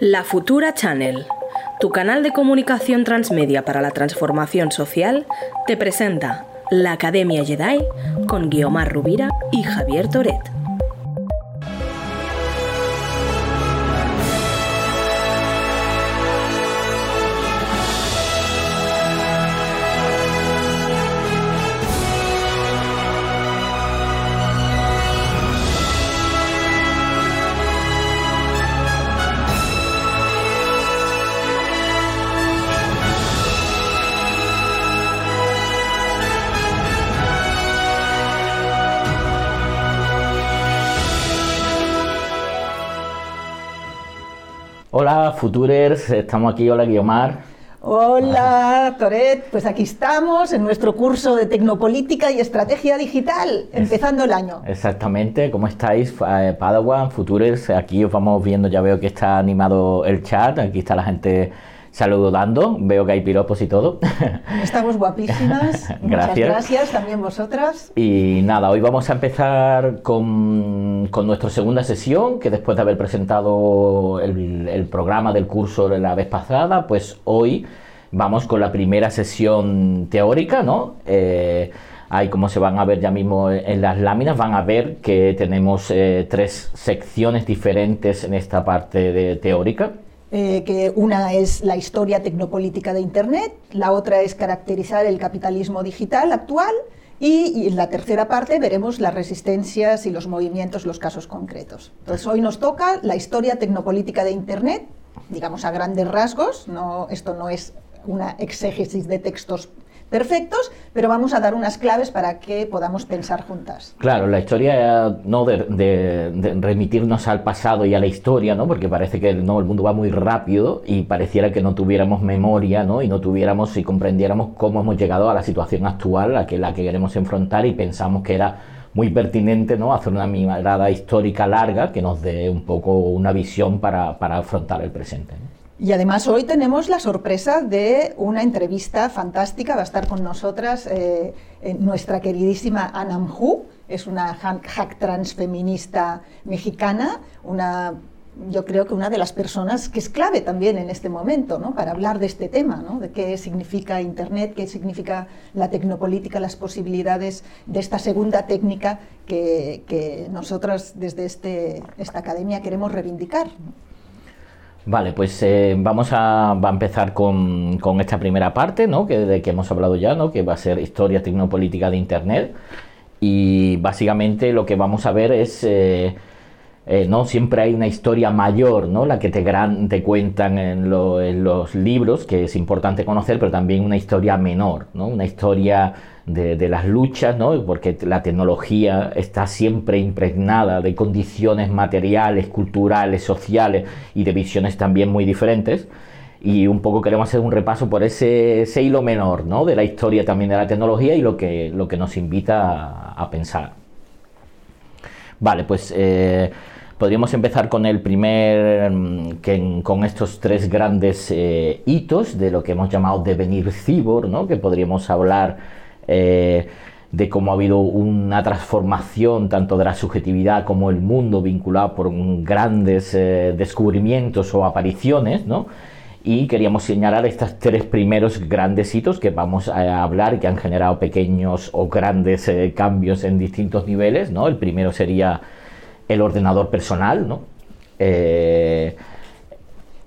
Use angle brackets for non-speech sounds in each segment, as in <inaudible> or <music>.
La Futura Channel, tu canal de comunicación transmedia para la transformación social, te presenta la Academia Jedi con Guiomar Rubira y Javier Toret. Futurers, estamos aquí, hola Guiomar. Hola, Toret, pues aquí estamos en nuestro curso de Tecnopolítica y Estrategia Digital, empezando el año. Exactamente, ¿cómo estáis, eh, Padawan, Futurers? Aquí os vamos viendo, ya veo que está animado el chat, aquí está la gente saludando, veo que hay piropos y todo. <laughs> Estamos guapísimas, <laughs> gracias. muchas gracias, también vosotras. Y nada, hoy vamos a empezar con, con nuestra segunda sesión, que después de haber presentado el, el programa del curso de la vez pasada, pues hoy vamos con la primera sesión teórica, ¿no? Eh, ahí como se van a ver ya mismo en las láminas, van a ver que tenemos eh, tres secciones diferentes en esta parte de teórica. Eh, que una es la historia tecnopolítica de Internet, la otra es caracterizar el capitalismo digital actual y, en la tercera parte veremos las resistencias y los movimientos, los casos concretos. Entonces hoy nos toca la historia tecnopolítica de Internet, digamos a grandes rasgos, no, esto no es una exégesis de textos perfectos, pero vamos a dar unas claves para que podamos pensar juntas. Claro, la historia no de, de, de, remitirnos al pasado y a la historia, ¿no? Porque parece que no, el mundo va muy rápido y pareciera que no tuviéramos memoria, ¿no? Y no tuviéramos y comprendiéramos cómo hemos llegado a la situación actual, a que la que queremos enfrentar y pensamos que era muy pertinente, ¿no? Hacer una mirada histórica larga que nos dé un poco una visión para, para afrontar el presente. Y además hoy tenemos la sorpresa de una entrevista fantástica. Va a estar con nosotras eh, nuestra queridísima Anam Hu, es una hack trans feminista mexicana, una yo creo que una de las personas que es clave también en este momento, ¿no? Para hablar de este tema, ¿no? De qué significa Internet, qué significa la tecnopolítica, las posibilidades de esta segunda técnica que, que nosotras desde este, esta academia queremos reivindicar. Vale, pues eh, vamos a, va a empezar con, con, esta primera parte, ¿no? Que, de que hemos hablado ya, ¿no? Que va a ser historia tecnopolítica de Internet. Y básicamente lo que vamos a ver es, eh, eh, ¿no? Siempre hay una historia mayor, ¿no? La que te, gran, te cuentan en, en, los libros, que es importante conocer, pero también una historia menor, ¿no? Una historia de, las luchas, ¿no? porque la tecnología está siempre impregnada de condiciones materiales, culturales, sociales y de visiones también muy diferentes. Y un poco queremos hacer un repaso por ese, ese hilo menor ¿no? de la historia también de la tecnología y lo que, lo que nos invita a, pensar. Vale, pues eh, podríamos empezar con el primer, que, con estos tres grandes eh, hitos de lo que hemos llamado devenir cibor, ¿no? que podríamos hablar eh, de cómo ha habido una transformación tanto de la subjetividad como el mundo vinculado por grandes eh, descubrimientos o apariciones, ¿no? Y queríamos señalar estos tres primeros grandes hitos que vamos a hablar que han generado pequeños o grandes eh, cambios en distintos niveles, ¿no? El primero sería el ordenador personal, ¿no?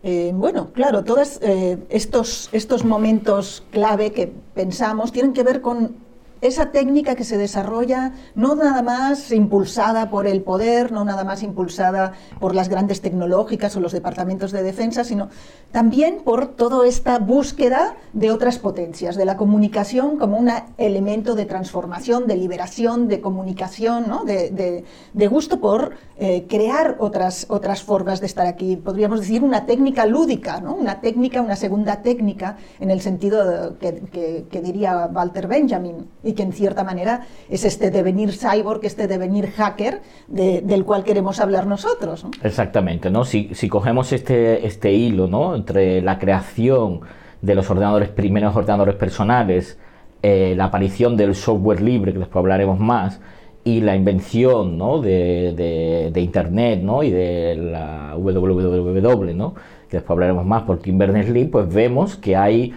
Eh, bueno, claro, todos eh, estos, estos momentos clave que pensamos tienen que ver con esa técnica que se desarrolla no nada más impulsada por el poder, no nada más impulsada por las grandes tecnológicas o los departamentos de defensa, sino también por toda esta búsqueda de otras potencias, de la comunicación como un elemento de transformación, de liberación, de comunicación, ¿no? de, de, gusto por eh, crear otras, otras formas de estar aquí. Podríamos decir una técnica lúdica, ¿no? una técnica, una segunda técnica, en el sentido que diría Walter Benjamin y que en cierta manera es este devenir cyborg, este devenir hacker de, del cual queremos hablar nosotros. ¿no? Exactamente, ¿no? Si, cogemos este, este hilo ¿no? entre la creación de los ordenadores, primeros ordenadores personales, eh, la aparición del software libre, que después hablaremos más, y la invención ¿no? de, Internet ¿no? y de la www, ¿no? que después hablaremos más por Tim Berners-Lee, pues vemos que hay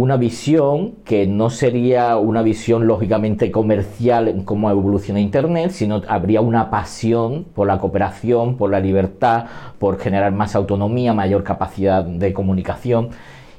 una visión que no sería una visión lógicamente comercial en cómo evoluciona Internet, sino habría una pasión por la cooperación, por la libertad, por generar más autonomía, mayor capacidad de comunicación.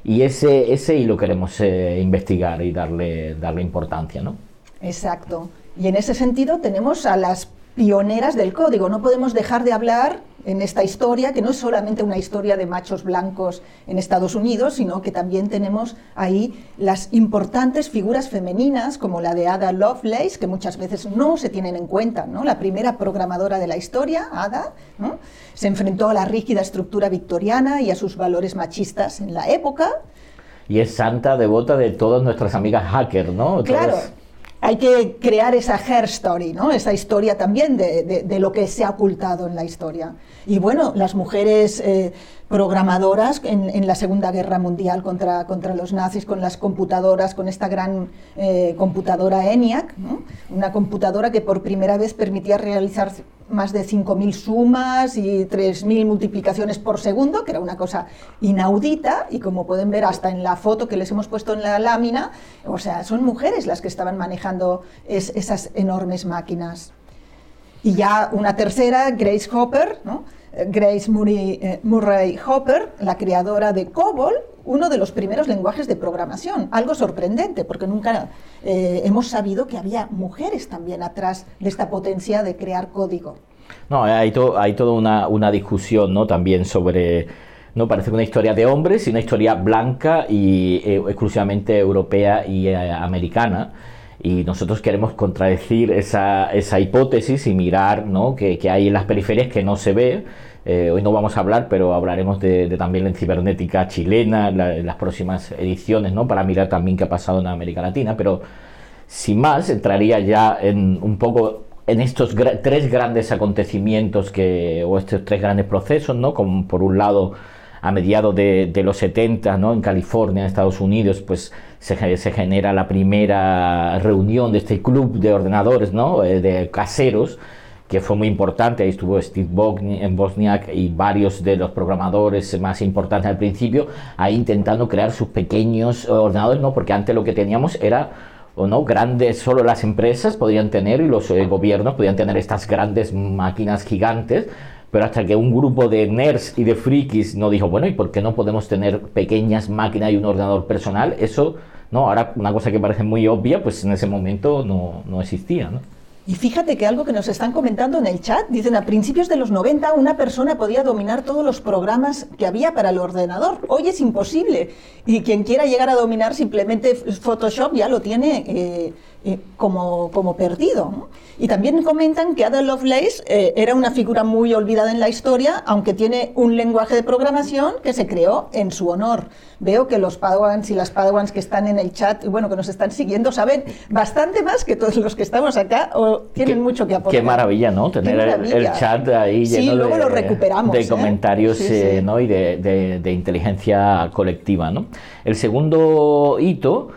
Y ese, ese hilo queremos eh, investigar y darle, darle importancia, ¿no? Exacto. Y en ese sentido tenemos a las pioneras del código. No podemos dejar de hablar en esta historia, que no es solamente una historia de machos blancos en Estados Unidos, sino que también tenemos ahí las importantes figuras femeninas, como la de Ada Lovelace, que muchas veces no se tienen en cuenta. ¿no? La primera programadora de la historia, Ada, se enfrentó a la rígida estructura victoriana y a sus valores machistas en la época. Y es santa devota de todas nuestras amigas hackers, ¿no? Claro hay que crear esa hair story, ¿no? esa historia también de, lo que se ha ocultado en la historia. Y bueno, las mujeres eh, programadoras en, la Segunda Guerra Mundial contra, contra los nazis, con las computadoras, con esta gran eh, computadora ENIAC, una computadora que por primera vez permitía realizar más de 5.000 sumas y 3.000 multiplicaciones por segundo, que era una cosa inaudita, y como pueden ver hasta en la foto que les hemos puesto en la lámina, o sea, son mujeres las que estaban manejando esas enormes máquinas. Y ya una tercera, Grace Hopper, ¿no? Grace eh, Murray, Hopper, la creadora de COBOL, uno de los primeros lenguajes de programación. Algo sorprendente, porque nunca eh, hemos sabido que había mujeres también atrás de esta potencia de crear código. No, hay, hay toda una, discusión ¿no? también sobre, no parece una historia de hombres, sino una historia blanca y eh, exclusivamente europea y americana y nosotros queremos contradecir esa, esa hipótesis y mirar ¿no? que, que, hay en las periferias que no se ve. Eh, hoy no vamos a hablar, pero hablaremos de, también en cibernética chilena en las próximas ediciones, ¿no? para mirar también qué ha pasado en América Latina. Pero sin más, entraría ya en un poco en estos tres grandes acontecimientos que, o estos tres grandes procesos, ¿no? como por un lado a mediados de, los 70, ¿no? en California, en Estados Unidos, pues se, genera la primera reunión de este club de ordenadores, ¿no? Eh, de caseros, que fue muy importante. Ahí estuvo Steve Bosniak y varios de los programadores más importantes al principio, ahí intentando crear sus pequeños ordenadores, ¿no? porque antes lo que teníamos era o no grandes solo las empresas podían tener y los eh, gobiernos podían tener estas grandes máquinas gigantes pero hasta que un grupo de nerds y de frikis no dijo, bueno, ¿y por qué no podemos tener pequeñas máquinas y un ordenador personal? Eso, no, ahora una cosa que parece muy obvia, pues en ese momento no, no existía, ¿no? Y fíjate que algo que nos están comentando en el chat, dicen a principios de los 90 una persona podía dominar todos los programas que había para el ordenador. Hoy es imposible. Y quien quiera llegar a dominar simplemente Photoshop ya lo tiene eh, eh, como, como perdido. Y también comentan que Ada Lovelace eh, era una figura muy olvidada en la historia, aunque tiene un lenguaje de programación que se creó en su honor. Veo que los Padawans y las Padawans que están en el chat, bueno, que nos están siguiendo, saben bastante más que todos los que estamos acá o tienen mucho que aportar. Qué maravilla, ¿no? Tener el, chat ahí lleno luego de, lo recuperamos, de ¿eh? comentarios ¿no? y de, de inteligencia colectiva. ¿no? El segundo hito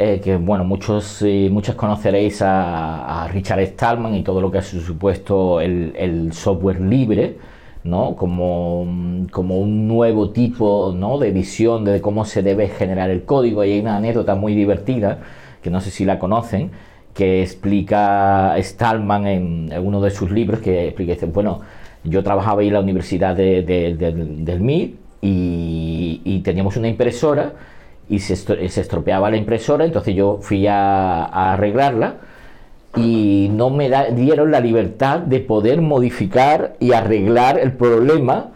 eh, que bueno, muchos eh, muchos conoceréis a, Richard Stallman y todo lo que ha supuesto el, software libre, ¿no? Como, como, un nuevo tipo ¿no? de visión de cómo se debe generar el código. Y hay una anécdota muy divertida, que no sé si la conocen, que explica Stallman en, uno de sus libros, que explica, dice, bueno, yo trabajaba ahí en la Universidad de, del MIT y, y teníamos una impresora y se, estropeaba la impresora, entonces yo fui a, arreglarla y no me dieron la libertad de poder modificar y arreglar el problema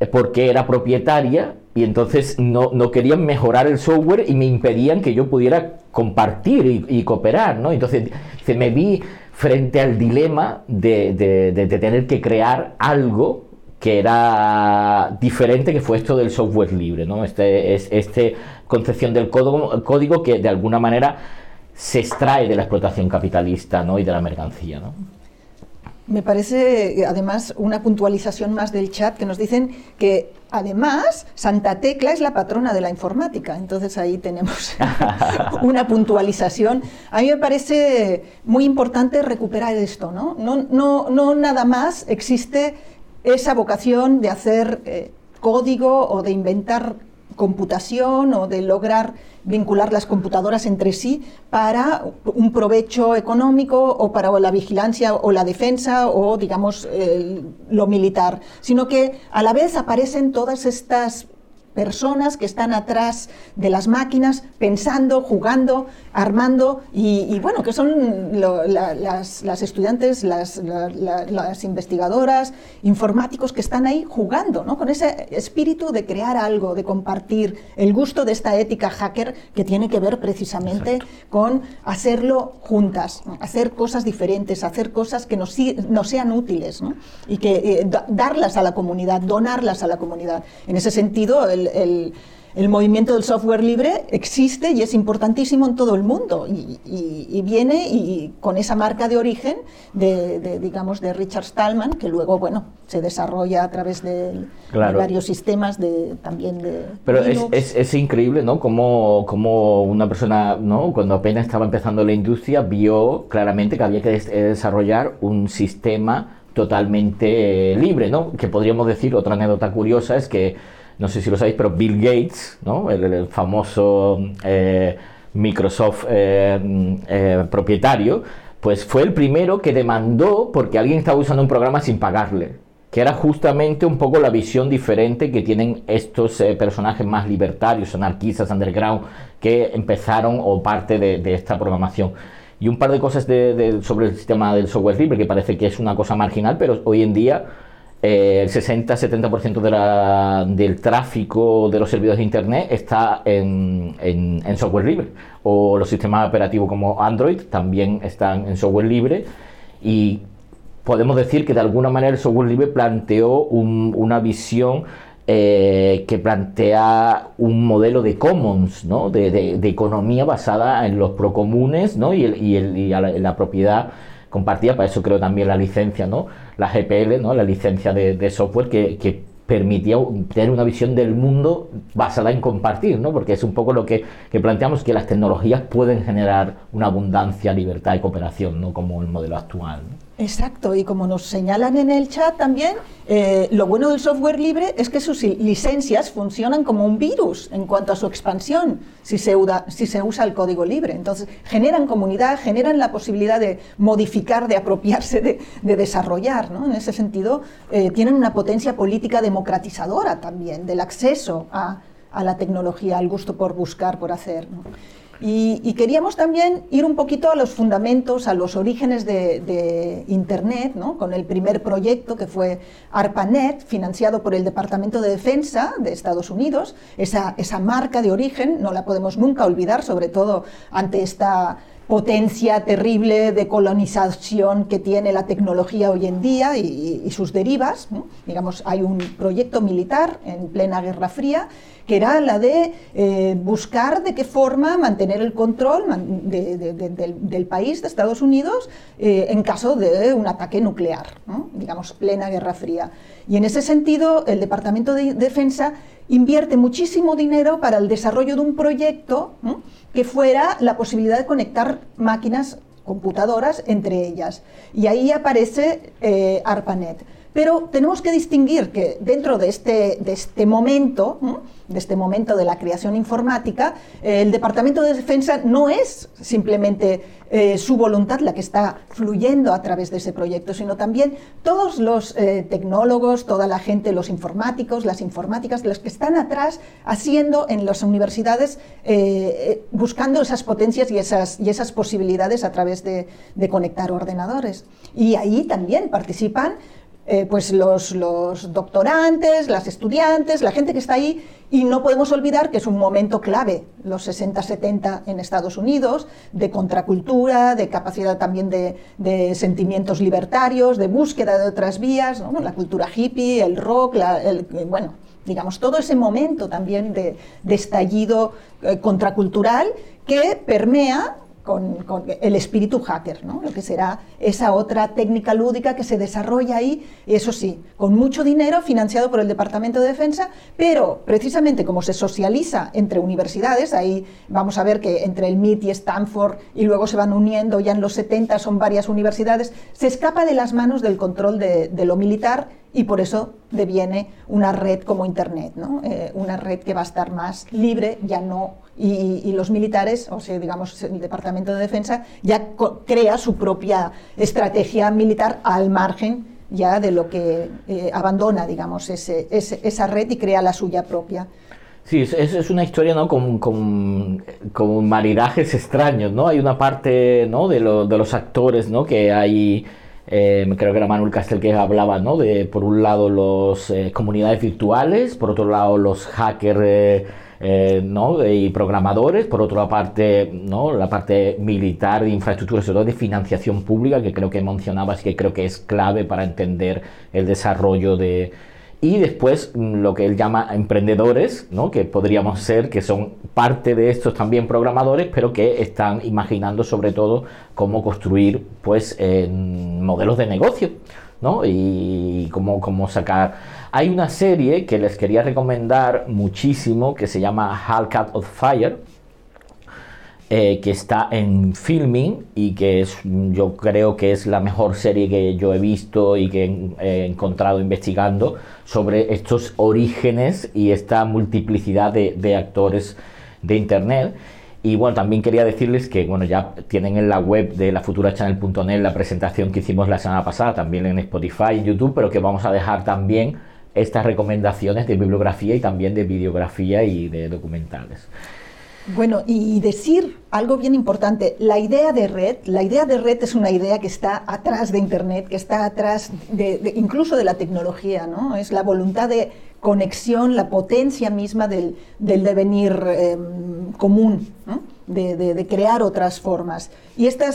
eh, porque era propietaria y entonces no, querían mejorar el software y me impedían que yo pudiera compartir y, cooperar, ¿no? Entonces me vi frente al dilema de, de tener que crear algo que era diferente que fue esto del software libre, ¿no? Este, es, este concepción del código, código que de alguna manera se extrae de la explotación capitalista ¿no? y de la mercancía. ¿no? Me parece, además, una puntualización más del chat que nos dicen que Además, Santa Tecla es la patrona de la informática, entonces ahí tenemos <laughs> una puntualización. A mí me parece muy importante recuperar esto, ¿no? No, no, no nada más existe esa vocación de hacer eh, código o de inventar computación o de lograr vincular las computadoras entre sí para un provecho económico o para la vigilancia o la defensa o, digamos, lo militar, sino que a la vez aparecen todas estas personas que están atrás de las máquinas pensando, jugando, armando y, bueno, que son las, estudiantes, las, investigadoras, informáticos que están ahí jugando, ¿no? con ese espíritu de crear algo, de compartir, el gusto de esta ética hacker que tiene que ver precisamente con hacerlo juntas, hacer cosas diferentes, hacer cosas que nos, sean útiles y que eh, darlas a la comunidad, donarlas a la comunidad. En ese sentido, el, el, movimiento del software libre existe y es importantísimo en todo el mundo. Y, viene y con esa marca de origen de, digamos de Richard Stallman que luego bueno se desarrolla a través de, varios sistemas de también de pero es, es, increíble no como, como una persona no cuando apenas estaba empezando la industria vio claramente que había que desarrollar un sistema totalmente libre no que podríamos decir otra anécdota curiosa es que no sé si lo sabéis, pero Bill Gates, ¿no? el, famoso eh, Microsoft eh, eh, propietario, pues fue el primero que demandó porque alguien estaba usando un programa sin pagarle, que era justamente un poco la visión diferente que tienen estos personajes más libertarios, anarquistas, underground, que empezaron o parte de, esta programación. Y un par de cosas sobre el sistema del software libre, que parece que es una cosa marginal, pero hoy en día eh, el 60-70% del tráfico de los servidores de Internet está en, software libre. O los sistemas operativos como Android también están en software libre. Y podemos decir que de alguna manera el software libre planteó una visión eh, que plantea un modelo de commons, ¿no? de, economía basada en los procomunes ¿no? y, y, la propiedad compartida, para eso creo también la licencia, ¿no? La GPL, ¿no? La licencia de, software que, permitía tener una visión del mundo basada en compartir, ¿no? Porque es un poco lo que, que, planteamos, que las tecnologías pueden generar una abundancia, libertad y cooperación, ¿no? Como el modelo actual. Exacto, y como nos señalan en el chat también, eh, lo bueno del software libre es que sus licencias funcionan como un virus en cuanto a su expansión, si se, si se usa el código libre. Entonces, generan comunidad, generan la posibilidad de modificar, de apropiarse, de, desarrollar. ¿no? En ese sentido, eh, tienen una potencia política democratizadora también, del acceso a, a, la tecnología, al gusto por buscar, por hacer. ¿no? Y, queríamos también ir un poquito a los fundamentos, a los orígenes de, Internet, ¿no? con el primer proyecto que fue ARPANET, financiado por el Departamento de Defensa de Estados Unidos. Esa, esa marca de origen no la podemos nunca olvidar, sobre todo ante esta potencia terrible de colonización que tiene la tecnología hoy en día y, sus derivas. Digamos, hay un proyecto militar en plena Guerra Fría que era la de eh, buscar de qué forma mantener el control del, país, de Estados Unidos, eh, en caso de un ataque nuclear, digamos, plena Guerra Fría. Y en ese sentido, el Departamento de Defensa invierte muchísimo dinero para el desarrollo de un proyecto que fuera la posibilidad de conectar máquinas computadoras entre ellas. Y ahí aparece eh, ARPANET. Pero tenemos que distinguir que dentro de este, de este momento, de este momento de la creación informática, eh, el Departamento de Defensa no es simplemente eh, su voluntad la que está fluyendo a través de ese proyecto, sino también todos los eh, tecnólogos, toda la gente, los informáticos, las informáticas, los que están atrás haciendo en las universidades, buscando esas potencias y esas, y esas posibilidades a través de, de conectar ordenadores. Y ahí también participan eh, pues los, doctorantes, las estudiantes, la gente que está ahí, y no podemos olvidar que es un momento clave, los 60-70 en Estados Unidos, de contracultura, de capacidad también de, sentimientos libertarios, de búsqueda de otras vías, la cultura hippie, el rock, el, bueno, digamos, todo ese momento también de, estallido eh, contracultural que permea con, el espíritu hacker, ¿no? lo que será esa otra técnica lúdica que se desarrolla ahí, eso sí, con mucho dinero financiado por el Departamento de Defensa, pero precisamente como se socializa entre universidades, ahí vamos a ver que entre el MIT y Stanford y luego se van uniendo, ya en los 70 son varias universidades, se escapa de las manos del control de, lo militar y por eso deviene una red como Internet, ¿no? Eh, una red que va a estar más libre, ya no y, los militares, o sea, digamos, el Departamento de Defensa ya crea su propia estrategia militar al margen ya de lo que eh, abandona, digamos, ese, esa red y crea la suya propia. Sí, es, es una historia ¿no? con, con, con, maridajes extraños, ¿no? Hay una parte ¿no? de, lo, de los actores, ¿no? Que hay, eh, creo que era Manuel Castel que hablaba, ¿no? De, por un lado, las eh, comunidades virtuales, por otro lado, los hackers eh, ¿no? y programadores, por otra parte, ¿no? la parte militar de infraestructura, sobre todo de financiación pública, que creo que mencionabas que creo que es clave para entender el desarrollo de... Y después mm, lo que él llama emprendedores, ¿no? que podríamos ser, que son parte de estos también programadores, pero que están imaginando sobre todo cómo construir pues, modelos de negocio ¿no? y cómo, cómo sacar hay una serie que les quería recomendar muchísimo que se llama Hellcat of Fire. Eh, que está en filming y que es, yo creo que es la mejor serie que yo he visto y que he encontrado investigando sobre estos orígenes y esta multiplicidad de, actores de internet. Y bueno, también quería decirles que bueno, ya tienen en la web de la futurachannel.net la presentación que hicimos la semana pasada, también en Spotify y YouTube, pero que vamos a dejar también estas recomendaciones de bibliografía y también de videografía y de documentales. Bueno, y decir algo bien importante, la idea de red, la idea de red es una idea que está atrás de Internet, que está atrás de, incluso de la tecnología, ¿no? Es la voluntad de conexión, la potencia misma del, devenir em, común, de, crear otras formas. Y esta,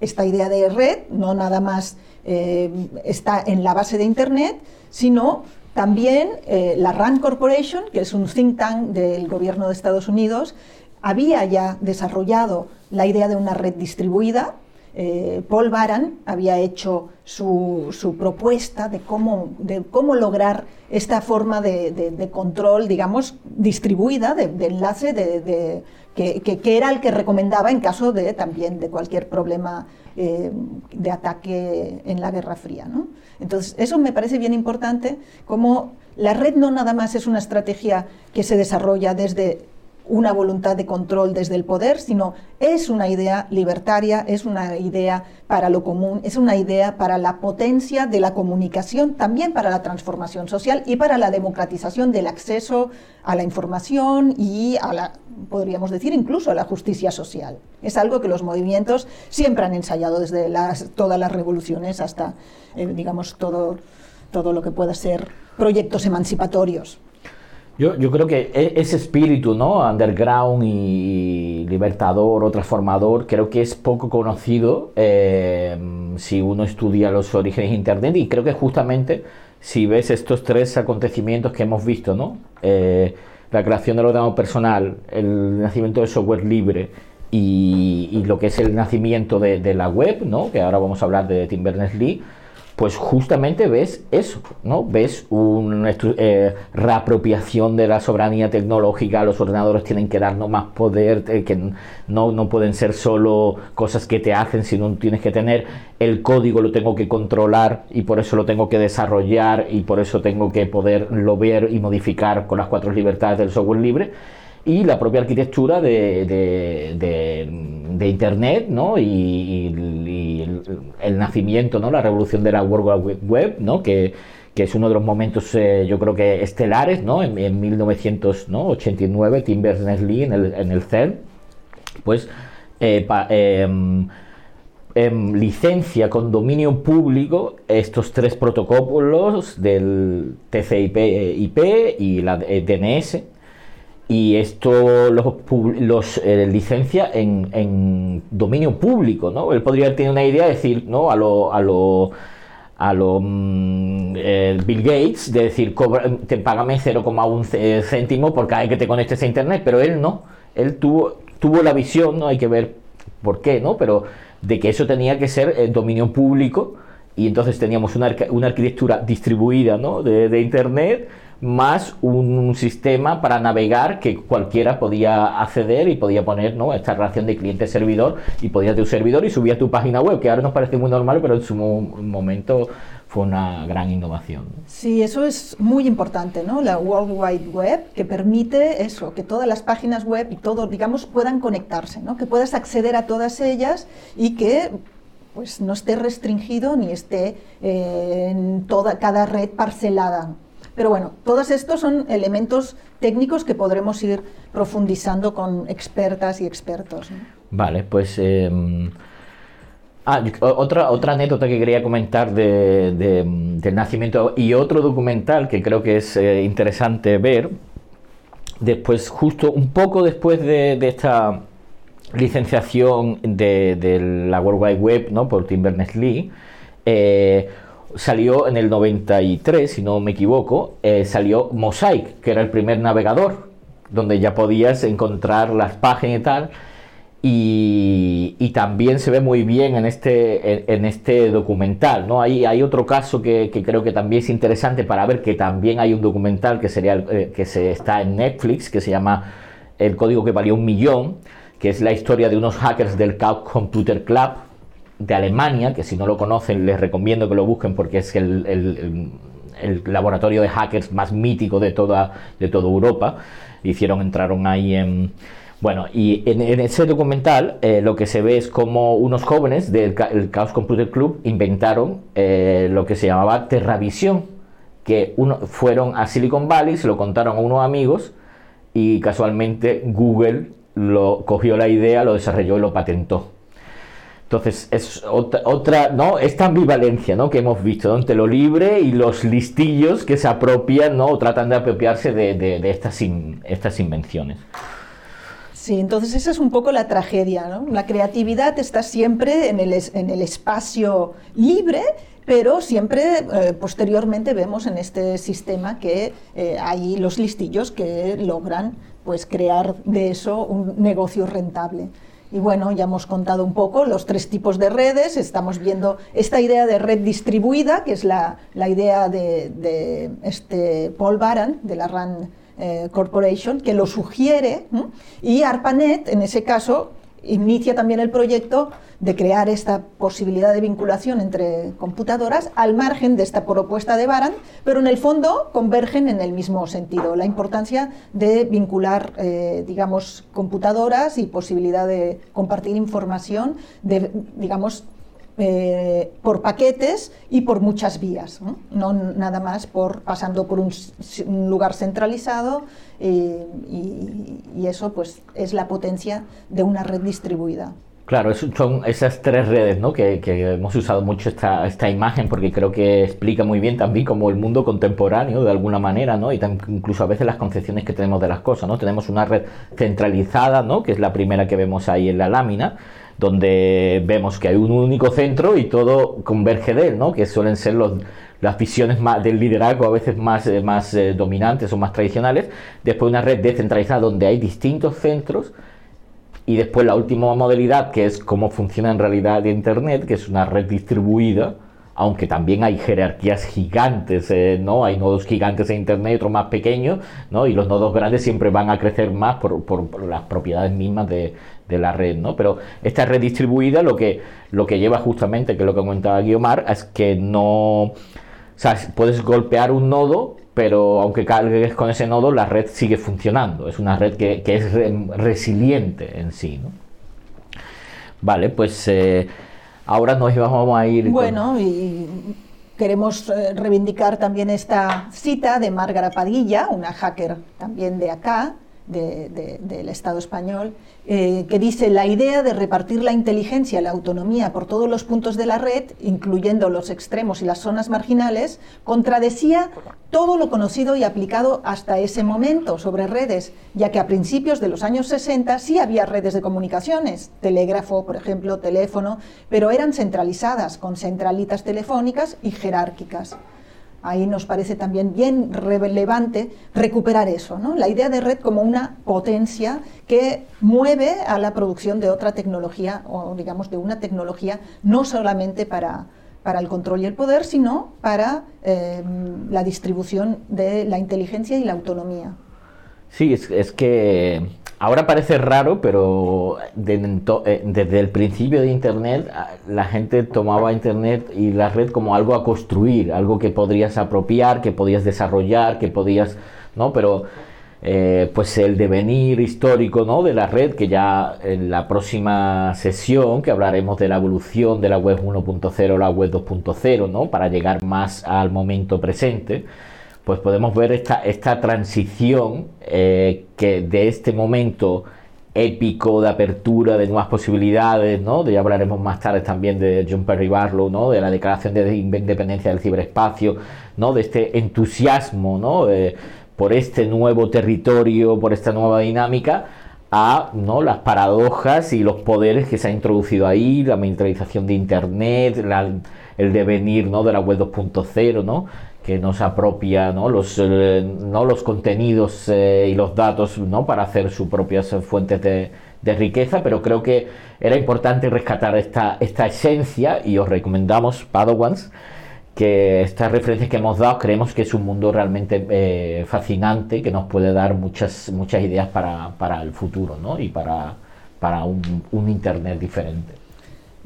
esta idea de red no nada más em, está en la base de Internet, sino también eh, la RAND Corporation, que es un think tank del gobierno de Estados Unidos, había ya desarrollado la idea de una red distribuida. Eh, Paul Baran había hecho su, propuesta de cómo, de cómo, lograr esta forma de, control, digamos, distribuida, de, enlace, de, que, era el que recomendaba en caso de también de cualquier problema eh, de ataque en la Guerra Fría. ¿no? Entonces, eso me parece bien importante, como la red no nada más es una estrategia que se desarrolla desde una voluntad de control desde el poder, sino es una idea libertaria, es una idea para lo común, es una idea para la potencia de la comunicación, también para la transformación social y para la democratización del acceso a la información y a la, podríamos decir, incluso a la justicia social. Es algo que los movimientos siempre han ensayado desde todas las revoluciones hasta, eh, digamos, todo, todo lo que pueda ser proyectos emancipatorios. Yo, yo, creo que e, ese espíritu, ¿no? Underground y libertador o transformador, creo que es poco conocido eh, si uno estudia los orígenes de Internet y creo que justamente si ves estos tres acontecimientos que hemos visto, ¿no? Eh, la creación del ordenador personal, el nacimiento del software libre y, lo que es el nacimiento de, la web, ¿no? Que ahora vamos a hablar de Tim Berners-Lee pues justamente ves eso, ¿no? Ves una eh, reapropiación de la soberanía tecnológica, los ordenadores tienen que darnos más poder, eh, que no, no pueden ser solo cosas que te hacen, sino tienes que tener el código, lo tengo que controlar y por eso lo tengo que desarrollar y por eso tengo que poderlo ver y modificar con las cuatro libertades del software libre y la propia arquitectura de, de, Internet ¿no? y, el, nacimiento, ¿no? la revolución de la World Web, ¿no? que, que es uno de los momentos eh, yo creo que estelares ¿no? en, en 1989, Tim Berners-Lee en el, en el CERN, pues eh, em, em, licencia con dominio público estos tres protocolos del TCP/IP y la DNS y esto los, los eh, licencia en, dominio público, ¿no? Él podría tener una idea de decir, ¿no? A lo, a lo, a lo mm, eh, Bill Gates, de decir, te págame 0,1 céntimo por cada vez que te conectes a internet, pero él no, él tuvo, tuvo la visión, ¿no? Hay que ver por qué, ¿no? Pero de que eso tenía que ser el dominio público y entonces teníamos una, arquitectura distribuida ¿no? de, Internet más un sistema para navegar que cualquiera podía acceder y podía poner ¿no? esta relación de cliente-servidor y podías un servidor y subía tu página web, que ahora nos parece muy normal, pero en su momento fue una gran innovación. Sí, eso es muy importante, ¿no? La World Wide Web, que permite eso, que todas las páginas web y todo, digamos, puedan conectarse, ¿no? Que puedas acceder a todas ellas y que pues no esté restringido ni esté eh, en toda cada red parcelada. Pero bueno, todos estos son elementos técnicos que podremos ir profundizando con expertas y expertos. Vale, pues em, Ah, otra, otra anécdota que quería comentar del nacimiento y otro documental que creo que es eh, interesante ver, después, justo un poco después de, esta licenciación de, la World Wide Web ¿no? por Tim Berners-Lee, eh, salió en el 93, si no me equivoco, eh, salió Mosaic, que era el primer navegador, donde ya podías encontrar las páginas y tal. Y, también se ve muy bien en este, en, este documental. ¿no? Hay, hay otro caso que, creo que también es interesante para ver que también hay un documental que, sería, eh, que se, está en Netflix, que se llama El código que valió un millón, que es la historia de unos hackers del Chaos Computer Club de Alemania, que si no lo conocen les recomiendo que lo busquen porque es el, el, laboratorio de hackers más mítico de toda, de toda Europa. Hicieron, entraron ahí en bueno, y en, ese documental eh, lo que se ve es como unos jóvenes del Chaos Computer Club inventaron eh, lo que se llamaba Terravisión, que uno, fueron a Silicon Valley, se lo contaron a unos amigos y casualmente Google lo cogió la idea, lo desarrolló y lo patentó. Entonces, es otra, ¿no? Esta ambivalencia, ¿no? Que hemos visto, entre lo libre y los listillos que se apropian, ¿no? O tratan de apropiarse de, estas, estas invenciones. Sí, entonces esa es un poco la tragedia. ¿no? La creatividad está siempre en el, en el espacio libre, pero siempre eh, posteriormente vemos en este sistema que eh, hay los listillos que logran pues, crear de eso un negocio rentable. Y bueno, ya hemos contado un poco los tres tipos de redes. Estamos viendo esta idea de red distribuida, que es la, la idea de, este Paul Baran, de la RAN eh, Corporation, que lo sugiere, y ARPANET, en ese caso, inicia también el proyecto de crear esta posibilidad de vinculación entre computadoras al margen de esta propuesta de Baran, pero en el fondo convergen en el mismo sentido, la importancia de vincular, eh, digamos, computadoras y posibilidad de compartir información, de, digamos, eh, por paquetes y por muchas vías, ¿no? nada más por pasando por un, lugar centralizado eh, y, eso pues es la potencia de una red distribuida. Claro, son esas tres redes ¿no? que, hemos usado mucho esta, esta, imagen porque creo que explica muy bien también como el mundo contemporáneo de alguna manera, ¿no? y incluso a veces las concepciones que tenemos de las cosas. ¿no? Tenemos una red centralizada, ¿no? que es la primera que vemos ahí en la lámina, donde vemos que hay un único centro y todo converge de él, ¿no? que suelen ser los, las visiones más del liderazgo a veces más, eh, eh, dominantes o más tradicionales. Después una red descentralizada donde hay distintos centros. Y después la última modalidad, que es cómo funciona en realidad Internet, que es una red distribuida, aunque también hay jerarquías gigantes, eh, ¿no? Hay nodos gigantes en Internet otros más pequeños, ¿no? Y los nodos grandes siempre van a crecer más por, las propiedades mismas de, de la red, ¿no? Pero esta red distribuida lo que, lo que lleva justamente, que es lo que comentaba Guiomar, es que no... O sea, puedes golpear un nodo, pero aunque cargues con ese nodo, la red sigue funcionando. Es una red que, es resiliente en sí, ¿no? Vale, pues eh, ahora nos vamos a ir... Bueno, y queremos eh, reivindicar también esta cita de Márgara Padilla, una hacker también de acá, del Estado español, eh, que dice la idea de repartir la inteligencia la autonomía por todos los puntos de la red, incluyendo los extremos y las zonas marginales, contradecía todo lo conocido y aplicado hasta ese momento sobre redes, ya que a principios de los años 60 sí había redes de comunicaciones, telégrafo, por ejemplo, teléfono, pero eran centralizadas, con centralitas telefónicas y jerárquicas. Ahí nos parece también bien relevante recuperar eso, ¿no? la idea de red como una potencia que mueve a la producción de otra tecnología o digamos de una tecnología no solamente para, para el control y el poder, sino para eh, la distribución de la inteligencia y la autonomía. Sí, es, que ahora parece raro, pero eh, desde el principio de Internet la gente tomaba Internet y la red como algo a construir, algo que podrías apropiar, que podías desarrollar, que podías, ¿no? Pero eh, pues el devenir histórico ¿no? de la red, que ya en la próxima sesión, que hablaremos de la evolución de la web 1.0 a la web 2.0, ¿no? para llegar más al momento presente, pues podemos ver esta, esta transición eh, que de este momento épico de apertura de nuevas posibilidades, ¿no? De ya hablaremos más tarde también de John Perry Barlow, ¿no? De la declaración de independencia del ciberespacio, ¿no? De este entusiasmo, ¿no? Eh, por este nuevo territorio, por esta nueva dinámica, a ¿no? las paradojas y los poderes que se ha introducido ahí, la militarización de Internet, el devenir ¿no? de la web 2.0, ¿no? Que nos apropia ¿no? Los, eh, ¿no? los contenidos eh, y los datos ¿no? para hacer sus propias fuentes de, riqueza, pero creo que era importante rescatar esta, esta esencia y os recomendamos, Padawans, que estas referencias que hemos dado creemos que es un mundo realmente eh, fascinante que nos puede dar muchas, muchas ideas para, para el futuro ¿no? y para, para un Internet diferente.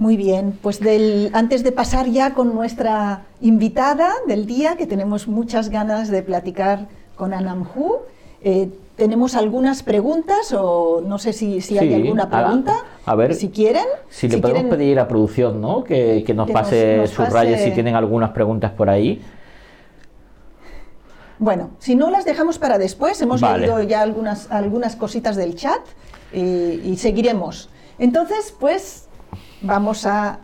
Muy bien, pues del, antes de pasar ya con nuestra invitada del día, que tenemos muchas ganas de platicar con Anamhu, eh, tenemos algunas preguntas o no sé si, si hay alguna pregunta. A, ver, si quieren. Si, le podemos pedir a producción, ¿no? Que, nos pase sus rayas si tienen algunas preguntas por ahí. Bueno, si no las dejamos para después, hemos leído ya algunas, algunas cositas del chat y seguiremos. Entonces, pues vamos a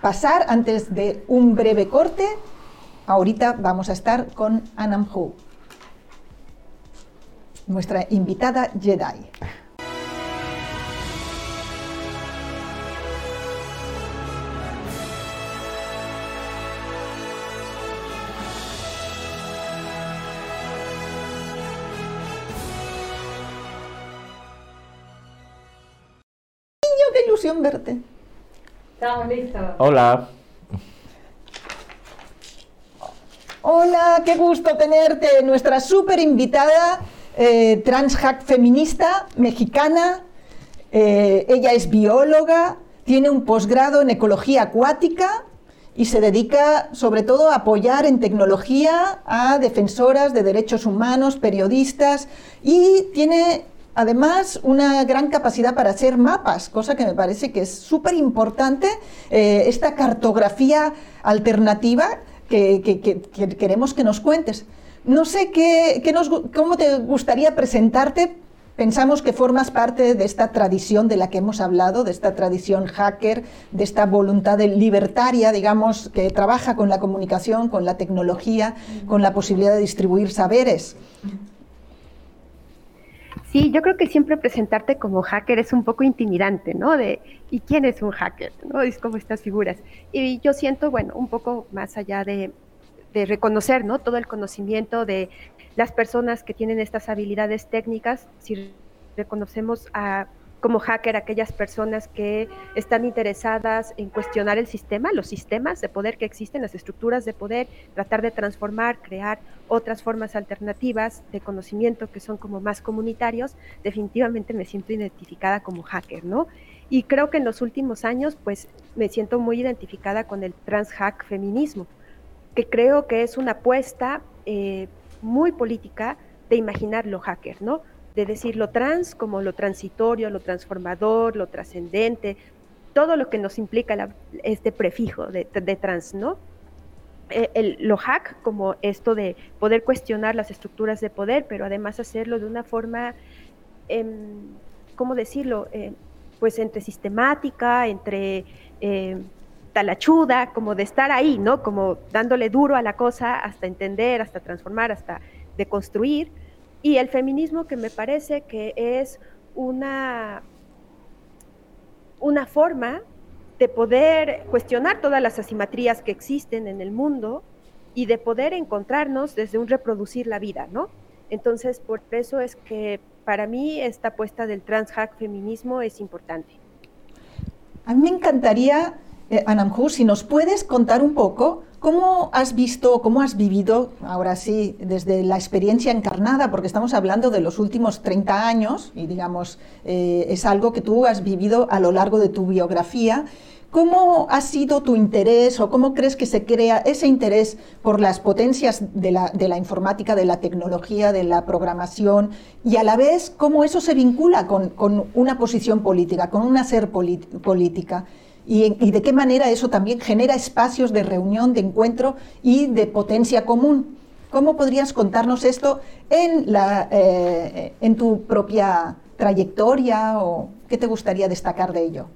pasar antes de un breve corte. Ahorita vamos a estar con Anam Hu, nuestra invitada Jedi. Verte. Estamos listos. Hola. Hola, qué gusto tenerte, nuestra súper invitada, eh, transhack feminista mexicana. Eh, ella es bióloga, tiene un posgrado en ecología acuática y se dedica sobre todo a apoyar en tecnología a defensoras de derechos humanos, periodistas y tiene además una gran capacidad para hacer mapas, cosa que me parece que es súper importante, eh, esta cartografía alternativa que, queremos que nos cuentes. No sé qué, cómo te gustaría presentarte. Pensamos que formas parte de esta tradición de la que hemos hablado, de esta tradición hacker, de esta voluntad libertaria, digamos, que trabaja con la comunicación, con la tecnología, con la posibilidad de distribuir saberes. Sí, yo creo que siempre presentarte como hacker es un poco intimidante, ¿no? De, ¿y quién es un hacker? ¿No? Es como estas figuras. Y yo siento, bueno, un poco más allá de, de reconocer, ¿no? Todo el conocimiento de las personas que tienen estas habilidades técnicas, si reconocemos a como hacker aquellas personas que están interesadas en cuestionar el sistema, los sistemas de poder que existen, las estructuras de poder, tratar de transformar, crear otras formas alternativas de conocimiento que son como más comunitarios, definitivamente me siento identificada como hacker, ¿no? Y creo que en los últimos años, pues me siento muy identificada con el transhack feminismo, que creo que es una apuesta eh, muy política de imaginar lo hacker, ¿no? De decir lo trans como lo transitorio, lo transformador, lo trascendente, todo lo que nos implica este prefijo de, trans, ¿no? Eh, el, lo hack como esto de poder cuestionar las estructuras de poder, pero además hacerlo de una forma, em, ¿cómo decirlo? Eh, pues entre sistemática, entre eh, talachuda, como de estar ahí, ¿no? Como dándole duro a la cosa hasta entender, hasta transformar, hasta deconstruir y el feminismo que me parece que es una, una forma de poder cuestionar todas las asimetrías que existen en el mundo y de poder encontrarnos desde un reproducir la vida, ¿no? Entonces, por eso es que para mí esta apuesta del transhack feminismo es importante. A mí me encantaría, eh, si nos puedes contar un poco cómo has visto, cómo has vivido, ahora sí, desde la experiencia encarnada, porque estamos hablando de los últimos 30 años y digamos, eh, es algo que tú has vivido a lo largo de tu biografía. ¿Cómo ha sido tu interés o cómo crees que se crea ese interés por las potencias de la, informática, de la tecnología, de la programación y a la vez cómo eso se vincula con, con una posición política, con una ser política? Y, de qué manera eso también genera espacios de reunión, de encuentro y de potencia común. ¿Cómo podrías contarnos esto en, la, eh, en tu propia trayectoria o qué te gustaría destacar de ello?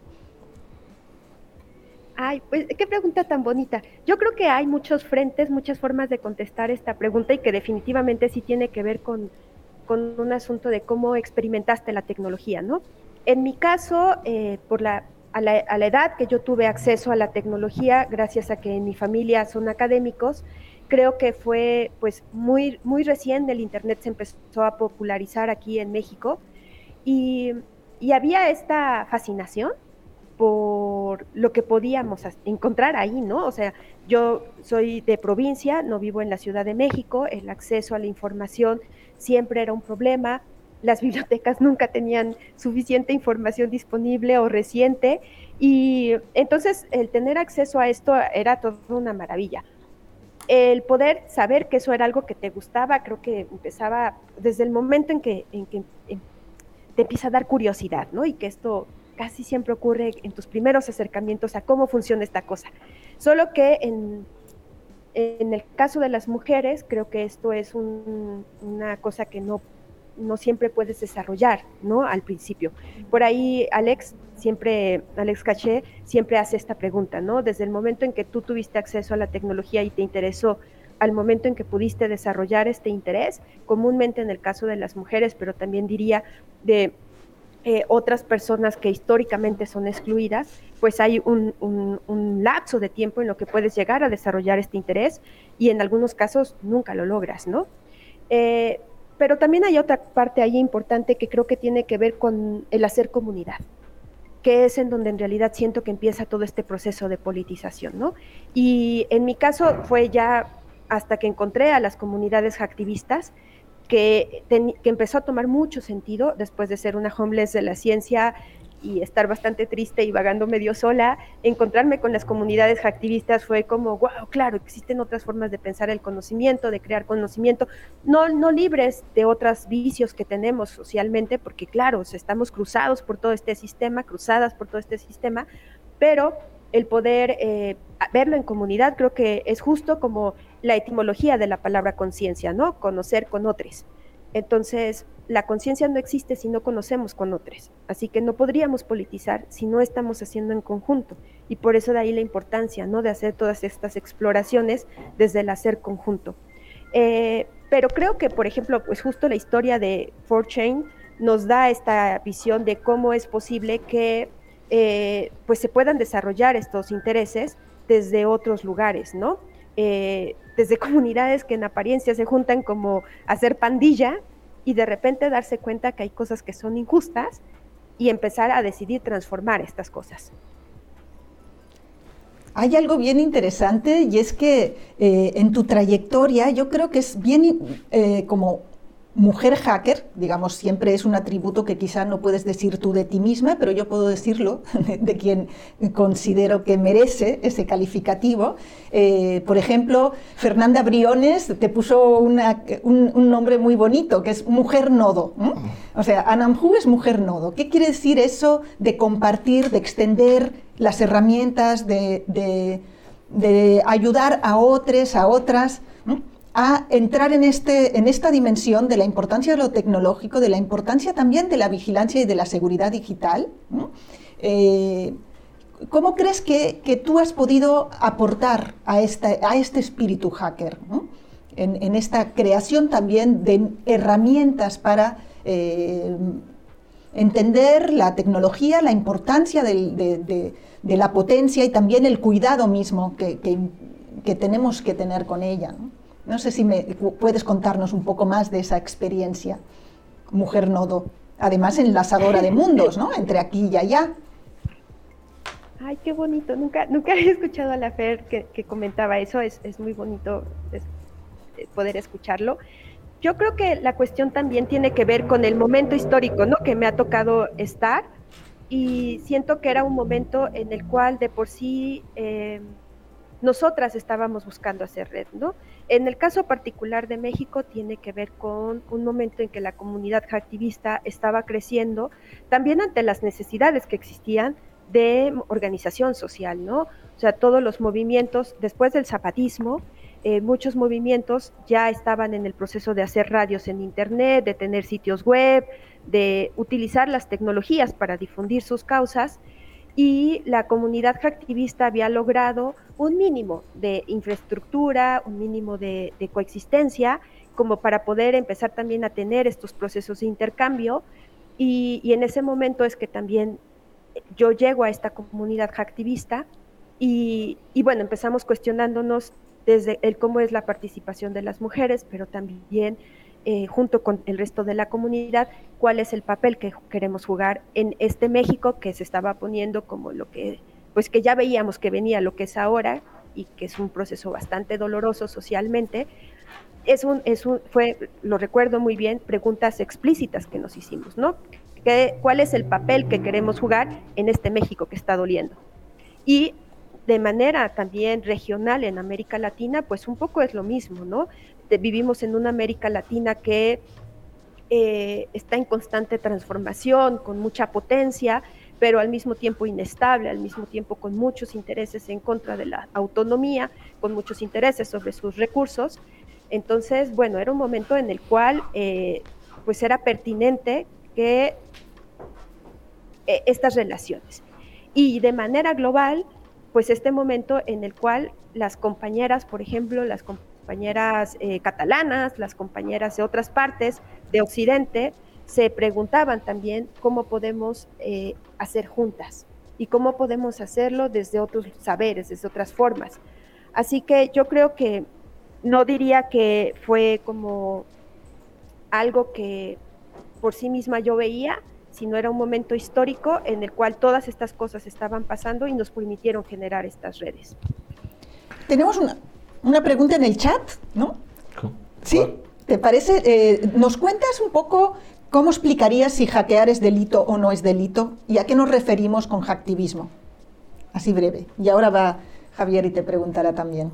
Ay, pues qué pregunta tan bonita. Yo creo que hay muchos frentes, muchas formas de contestar esta pregunta y que definitivamente sí tiene que ver con, con un asunto de cómo experimentaste la tecnología, ¿no? En mi caso, eh, por la a la, edad que yo tuve acceso a la tecnología, gracias a que en mi familia son académicos, creo que fue pues muy, muy recién el Internet se empezó a popularizar aquí en México y, y había esta fascinación por lo que podíamos encontrar ahí, ¿no? O sea, yo soy de provincia, no vivo en la Ciudad de México, el acceso a la información siempre era un problema, las bibliotecas nunca tenían suficiente información disponible o reciente y entonces el tener acceso a esto era toda una maravilla. El poder saber que eso era algo que te gustaba, creo que empezaba desde el momento en que, en te empieza a dar curiosidad, ¿no? Y que esto casi siempre ocurre en tus primeros acercamientos a cómo funciona esta cosa. Solo que en, en el caso de las mujeres, creo que esto es una cosa que no no siempre puedes desarrollar, ¿no? Al principio. Por ahí Alex siempre, Alex Caché siempre hace esta pregunta, ¿no? Desde el momento en que tú tuviste acceso a la tecnología y te interesó, al momento en que pudiste desarrollar este interés, comúnmente en el caso de las mujeres, pero también diría de eh, otras personas que históricamente son excluidas, pues hay un, lapso de tiempo en lo que puedes llegar a desarrollar este interés y en algunos casos nunca lo logras, ¿no? Eh, pero también hay otra parte ahí importante que creo que tiene que ver con el hacer comunidad que es en donde en realidad siento que empieza todo este proceso de politización, ¿no? Y en mi caso fue ya hasta que encontré a las comunidades activistas que, que empezó a tomar mucho sentido después de ser una homeless de la ciencia y estar bastante triste y vagando medio sola, encontrarme con las comunidades activistas fue como, wow, claro, existen otras formas de pensar el conocimiento, de crear conocimiento, no, no libres de otros vicios que tenemos socialmente, porque claro, estamos cruzados por todo este sistema, cruzadas por todo este sistema, pero el poder eh, verlo en comunidad creo que es justo como la etimología de la palabra conciencia, ¿no? Conocer con otros. Entonces, la conciencia no existe si no conocemos con otros, así que no podríamos politizar si no estamos haciendo en conjunto y por eso de ahí la importancia ¿no? de hacer todas estas exploraciones desde el hacer conjunto. Eh, pero creo que, por ejemplo, pues justo la historia de 4Chain nos da esta visión de cómo es posible que eh, pues se puedan desarrollar estos intereses desde otros lugares, ¿no? Eh, desde <laughs> comunidades que en apariencia se juntan como hacer pandilla, y de repente darse cuenta que hay cosas que son injustas y empezar a decidir transformar estas cosas. Hay algo bien interesante y es que eh, en tu trayectoria yo creo que es bien eh, como mujer hacker, digamos, siempre es un atributo que quizá no puedes decir tú de ti misma, pero yo puedo decirlo <laughs> de quien considero que merece ese calificativo. Eh, por ejemplo, Fernanda Briones te puso un, nombre muy bonito, que es mujer nodo. O sea, Anamhu es mujer nodo. ¿Qué quiere decir eso de compartir, de extender las herramientas, de, ayudar a otros, a otras? A entrar en, este, en esta dimensión de la importancia de lo tecnológico, de la importancia también de la vigilancia y de la seguridad digital. Eh, ¿Cómo crees que, tú has podido aportar a, esta, a este espíritu hacker? En, esta creación también de herramientas para eh, entender la tecnología, la importancia de, la potencia y también el cuidado mismo que, que tenemos que tener con ella. ¿no? No sé si me puedes contarnos un poco más de esa experiencia, mujer nodo, además enlazadora de mundos, ¿no? entre aquí y allá. Ay, qué bonito. Nunca, nunca había escuchado a la Fer que, comentaba eso. Es, muy bonito eh, poder escucharlo. Yo creo que la cuestión también tiene que ver con el momento histórico, ¿no? Que me ha tocado estar y siento que era un momento en el cual de por sí eh, nosotras estábamos buscando hacer red, ¿no? En el caso particular de México tiene que ver con un momento en que la comunidad activista estaba creciendo, también ante las necesidades que existían de organización social, ¿no? O sea, todos los movimientos, después del zapatismo, eh, muchos movimientos ya estaban en el proceso de hacer radios en Internet, de tener sitios web, de utilizar las tecnologías para difundir sus causas y la comunidad activista había logrado un mínimo de infraestructura, un mínimo de, coexistencia, como para poder empezar también a tener estos procesos de intercambio. Y, en ese momento es que también yo llego a esta comunidad activista y, bueno, empezamos cuestionándonos desde el cómo es la participación de las mujeres, pero también eh, junto con el resto de la comunidad, cuál es el papel que queremos jugar en este México que se estaba poniendo como lo que, pues que ya veíamos que venía lo que es ahora y que es un proceso bastante doloroso socialmente. Es un, es un, fue, lo recuerdo muy bien, preguntas explícitas que nos hicimos, ¿no? cuál es el papel que queremos jugar en este México que está doliendo. Y de manera también regional en América Latina, pues un poco es lo mismo, ¿no? Vivimos en una América Latina que eh, está en constante transformación, con mucha potencia, pero al mismo tiempo inestable, al mismo tiempo con muchos intereses en contra de la autonomía, con muchos intereses sobre sus recursos. Entonces, bueno, era un momento en el cual eh, pues era pertinente que eh, estas relaciones. Y de manera global, pues este momento en el cual las compañeras, por ejemplo, las compañeras eh, catalanas, las compañeras de otras partes de Occidente, se preguntaban también cómo podemos eh, hacer juntas y cómo podemos hacerlo desde otros saberes, desde otras formas. Así que yo creo que no diría que fue como algo que por sí misma yo veía, sino era un momento histórico en el cual todas estas cosas estaban pasando y nos permitieron generar estas redes. Tenemos una, pregunta en el chat, ¿no? ¿Sí? ¿Te parece? Eh, ¿Nos cuentas un poco cómo explicarías si hackear es delito o no es delito y a qué nos referimos con hacktivismo? Así breve. Y ahora va Javier y te preguntará también.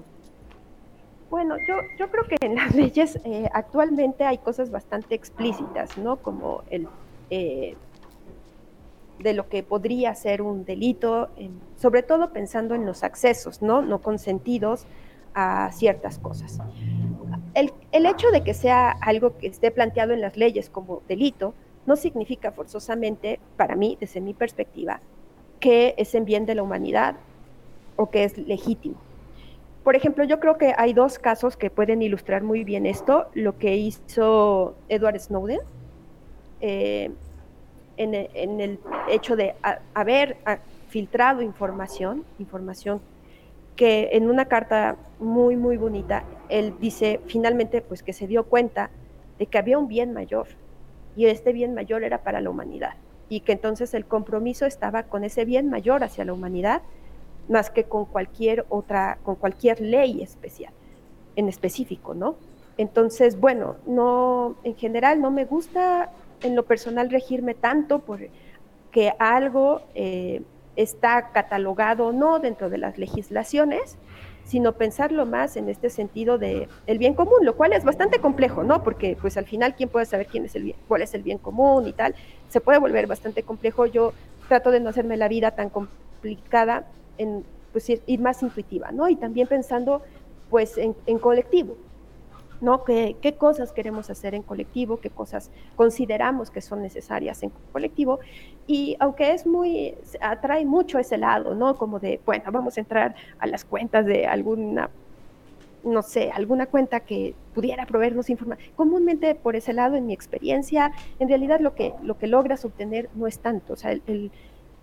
Bueno, yo, yo creo que en las <laughs> leyes eh, actualmente hay cosas bastante explícitas, ¿no? Como el eh, de lo que podría ser un delito, sobre todo pensando en los accesos, ¿no? No consentidos a ciertas cosas. El, el hecho de que sea algo que esté planteado en las leyes como delito no significa forzosamente, para mí, desde mi perspectiva, que es en bien de la humanidad o que es legítimo. Por ejemplo, yo creo que hay dos casos que pueden ilustrar muy bien esto, lo que hizo Edward Snowden eh, en, el hecho de haber filtrado información, información que en una carta muy, muy bonita, él dice finalmente pues que se dio cuenta de que había un bien mayor y este bien mayor era para la humanidad y que entonces el compromiso estaba con ese bien mayor hacia la humanidad más que con cualquier otra, con cualquier ley especial, en específico, ¿no? Entonces, bueno, no, en general no me gusta en lo personal regirme tanto por que algo eh, está catalogado o no dentro de las legislaciones, sino pensarlo más en este sentido de el bien común, lo cual es bastante complejo, ¿no? Porque pues al final quién puede saber quién es el bien, cuál es el bien común y tal, se puede volver bastante complejo. Yo trato de no hacerme la vida tan complicada en pues, ir, más intuitiva, ¿no? Y también pensando pues en, colectivo, ¿no? ¿Qué, ¿Qué, cosas queremos hacer en colectivo? ¿Qué cosas consideramos que son necesarias en colectivo? Y aunque es muy, atrae mucho ese lado, ¿no? Como de, bueno, vamos a entrar a las cuentas de alguna, no sé, alguna cuenta que pudiera proveernos información. Comúnmente por ese lado, en mi experiencia, en realidad lo que, lo que logras obtener no es tanto, o sea, el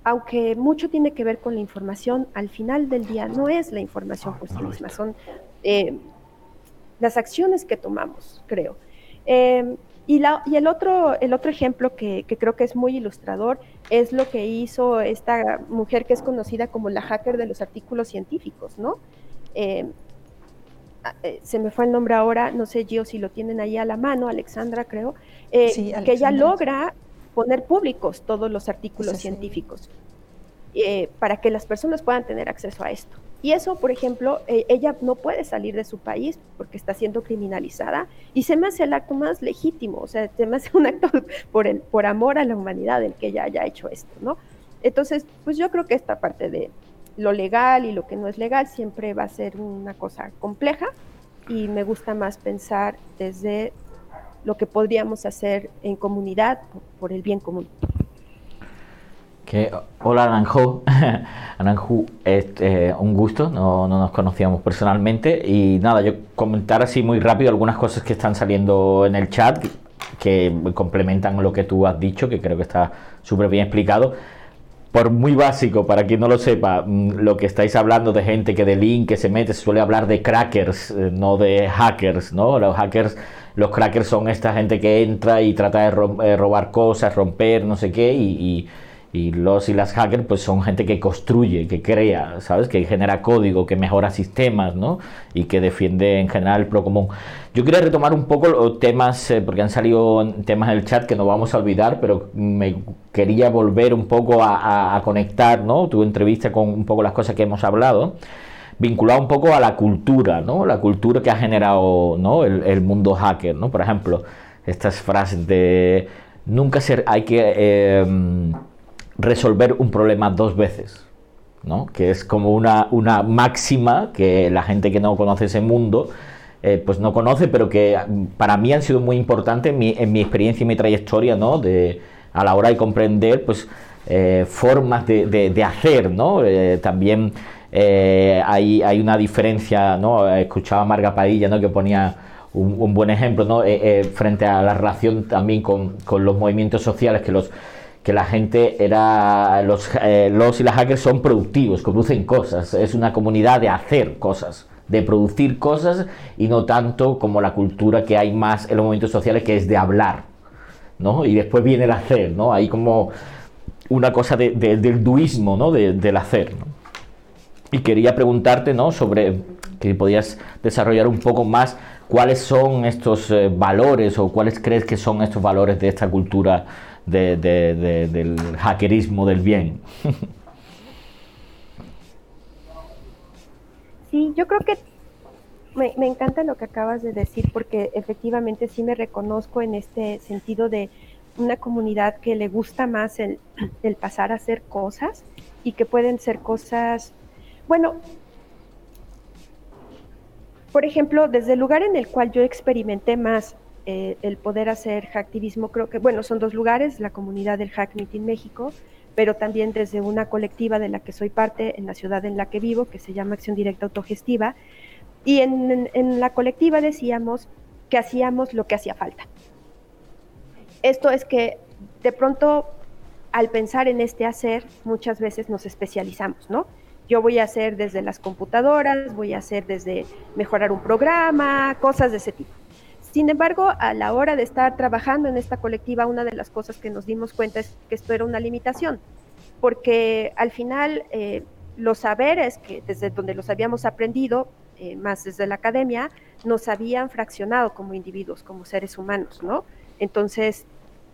aunque mucho tiene que ver con la información, al final del día no es la información por sí misma, son eh, las acciones que tomamos, creo. Eh, y, la, y, el, otro, el otro ejemplo que, creo que es muy ilustrador es lo que hizo esta mujer que es conocida como la hacker de los artículos científicos, ¿no? Eh, se me fue el nombre ahora, no sé yo si lo tienen ahí a la mano, Alexandra creo, que ella logra poner públicos todos los artículos científicos eh, para que las personas puedan tener acceso a esto. Y eso, por ejemplo, eh, ella no puede salir de su país porque está siendo criminalizada y se me hace el acto más legítimo, o sea, se me hace un acto <laughs> por, el, por amor a la humanidad el que ella haya hecho esto, ¿no? Entonces, pues yo creo que esta parte de lo legal y lo que no es legal siempre va a ser una cosa compleja y me gusta más pensar desde lo que podríamos hacer en comunidad por, el bien común. Hola Aranju, <laughs> Aranju, es eh, un gusto, no, no, nos conocíamos personalmente y nada, yo comentar así muy rápido algunas cosas que están saliendo en el chat que, complementan lo que tú has dicho, que creo que está súper bien explicado. Por muy básico, para quien no lo sepa, mm, lo que estáis hablando de gente que de link se mete, se suele hablar de crackers, eh, no de hackers, ¿no? Los hackers los crackers son esta gente que entra y trata de eh, robar cosas, romper, no sé qué, y, los y las hackers pues son gente que construye, que crea, ¿sabes? Que genera código, que mejora sistemas, ¿no? Y que defiende en general el pro común. Yo quería retomar un poco los temas, eh, porque han salido temas en el chat que no vamos a olvidar, pero me quería volver un poco a, a conectar, ¿no? Tu entrevista con un poco las cosas que hemos hablado vinculado un poco a la cultura, ¿no? La cultura que ha generado ¿no? el, mundo hacker, ¿no? Por ejemplo, estas frases de nunca ser, hay que em, resolver un problema dos veces, ¿no? Que es como una, una máxima que la gente que no conoce ese mundo eh, pues no conoce, pero que para mí han sido muy importantes en mi, en mi experiencia y mi trayectoria, ¿no? De, a la hora de comprender, pues, eh, formas de, de, hacer, ¿no? Eh, también hay, hay, una diferencia, ¿no? Escuchaba a Marga Padilla, ¿no? Que ponía un, buen ejemplo, ¿no? Frente a la relación también con, con, los movimientos sociales, que los que la gente era los, los y las hackers son productivos, producen cosas, es una comunidad de hacer cosas, de producir cosas y no tanto como la cultura que hay más en los movimientos sociales que es de hablar, ¿no? Y después viene el hacer, ¿no? Hay como una cosa del duismo, ¿no? del hacer, y quería preguntarte ¿no? sobre que podías desarrollar un poco más cuáles son estos eh, valores o cuáles crees que son estos valores de esta cultura del hackerismo del bien. Sí, yo creo que me, encanta lo que acabas de decir porque efectivamente sí me reconozco en este sentido de una comunidad que le gusta más el, el pasar a hacer cosas y que pueden ser cosas bueno, por ejemplo, desde el lugar en el cual yo experimenté más eh, el poder hacer hacktivismo, creo que, bueno, son dos lugares, la comunidad del Hack Meeting México, pero también desde una colectiva de la que soy parte en la ciudad en la que vivo, que se llama Acción Directa Autogestiva, y en, en la colectiva decíamos que hacíamos lo que hacía falta. Esto es que de pronto, al pensar en este hacer, muchas veces nos especializamos, ¿no? yo voy a hacer desde las computadoras, voy a hacer desde mejorar un programa, cosas de ese tipo. Sin embargo, a la hora de estar trabajando en esta colectiva, una de las cosas que nos dimos cuenta es que esto era una limitación, porque al final eh, los saberes que desde donde los habíamos aprendido, eh, más desde la academia, nos habían fraccionado como individuos, como seres humanos, ¿no? Entonces,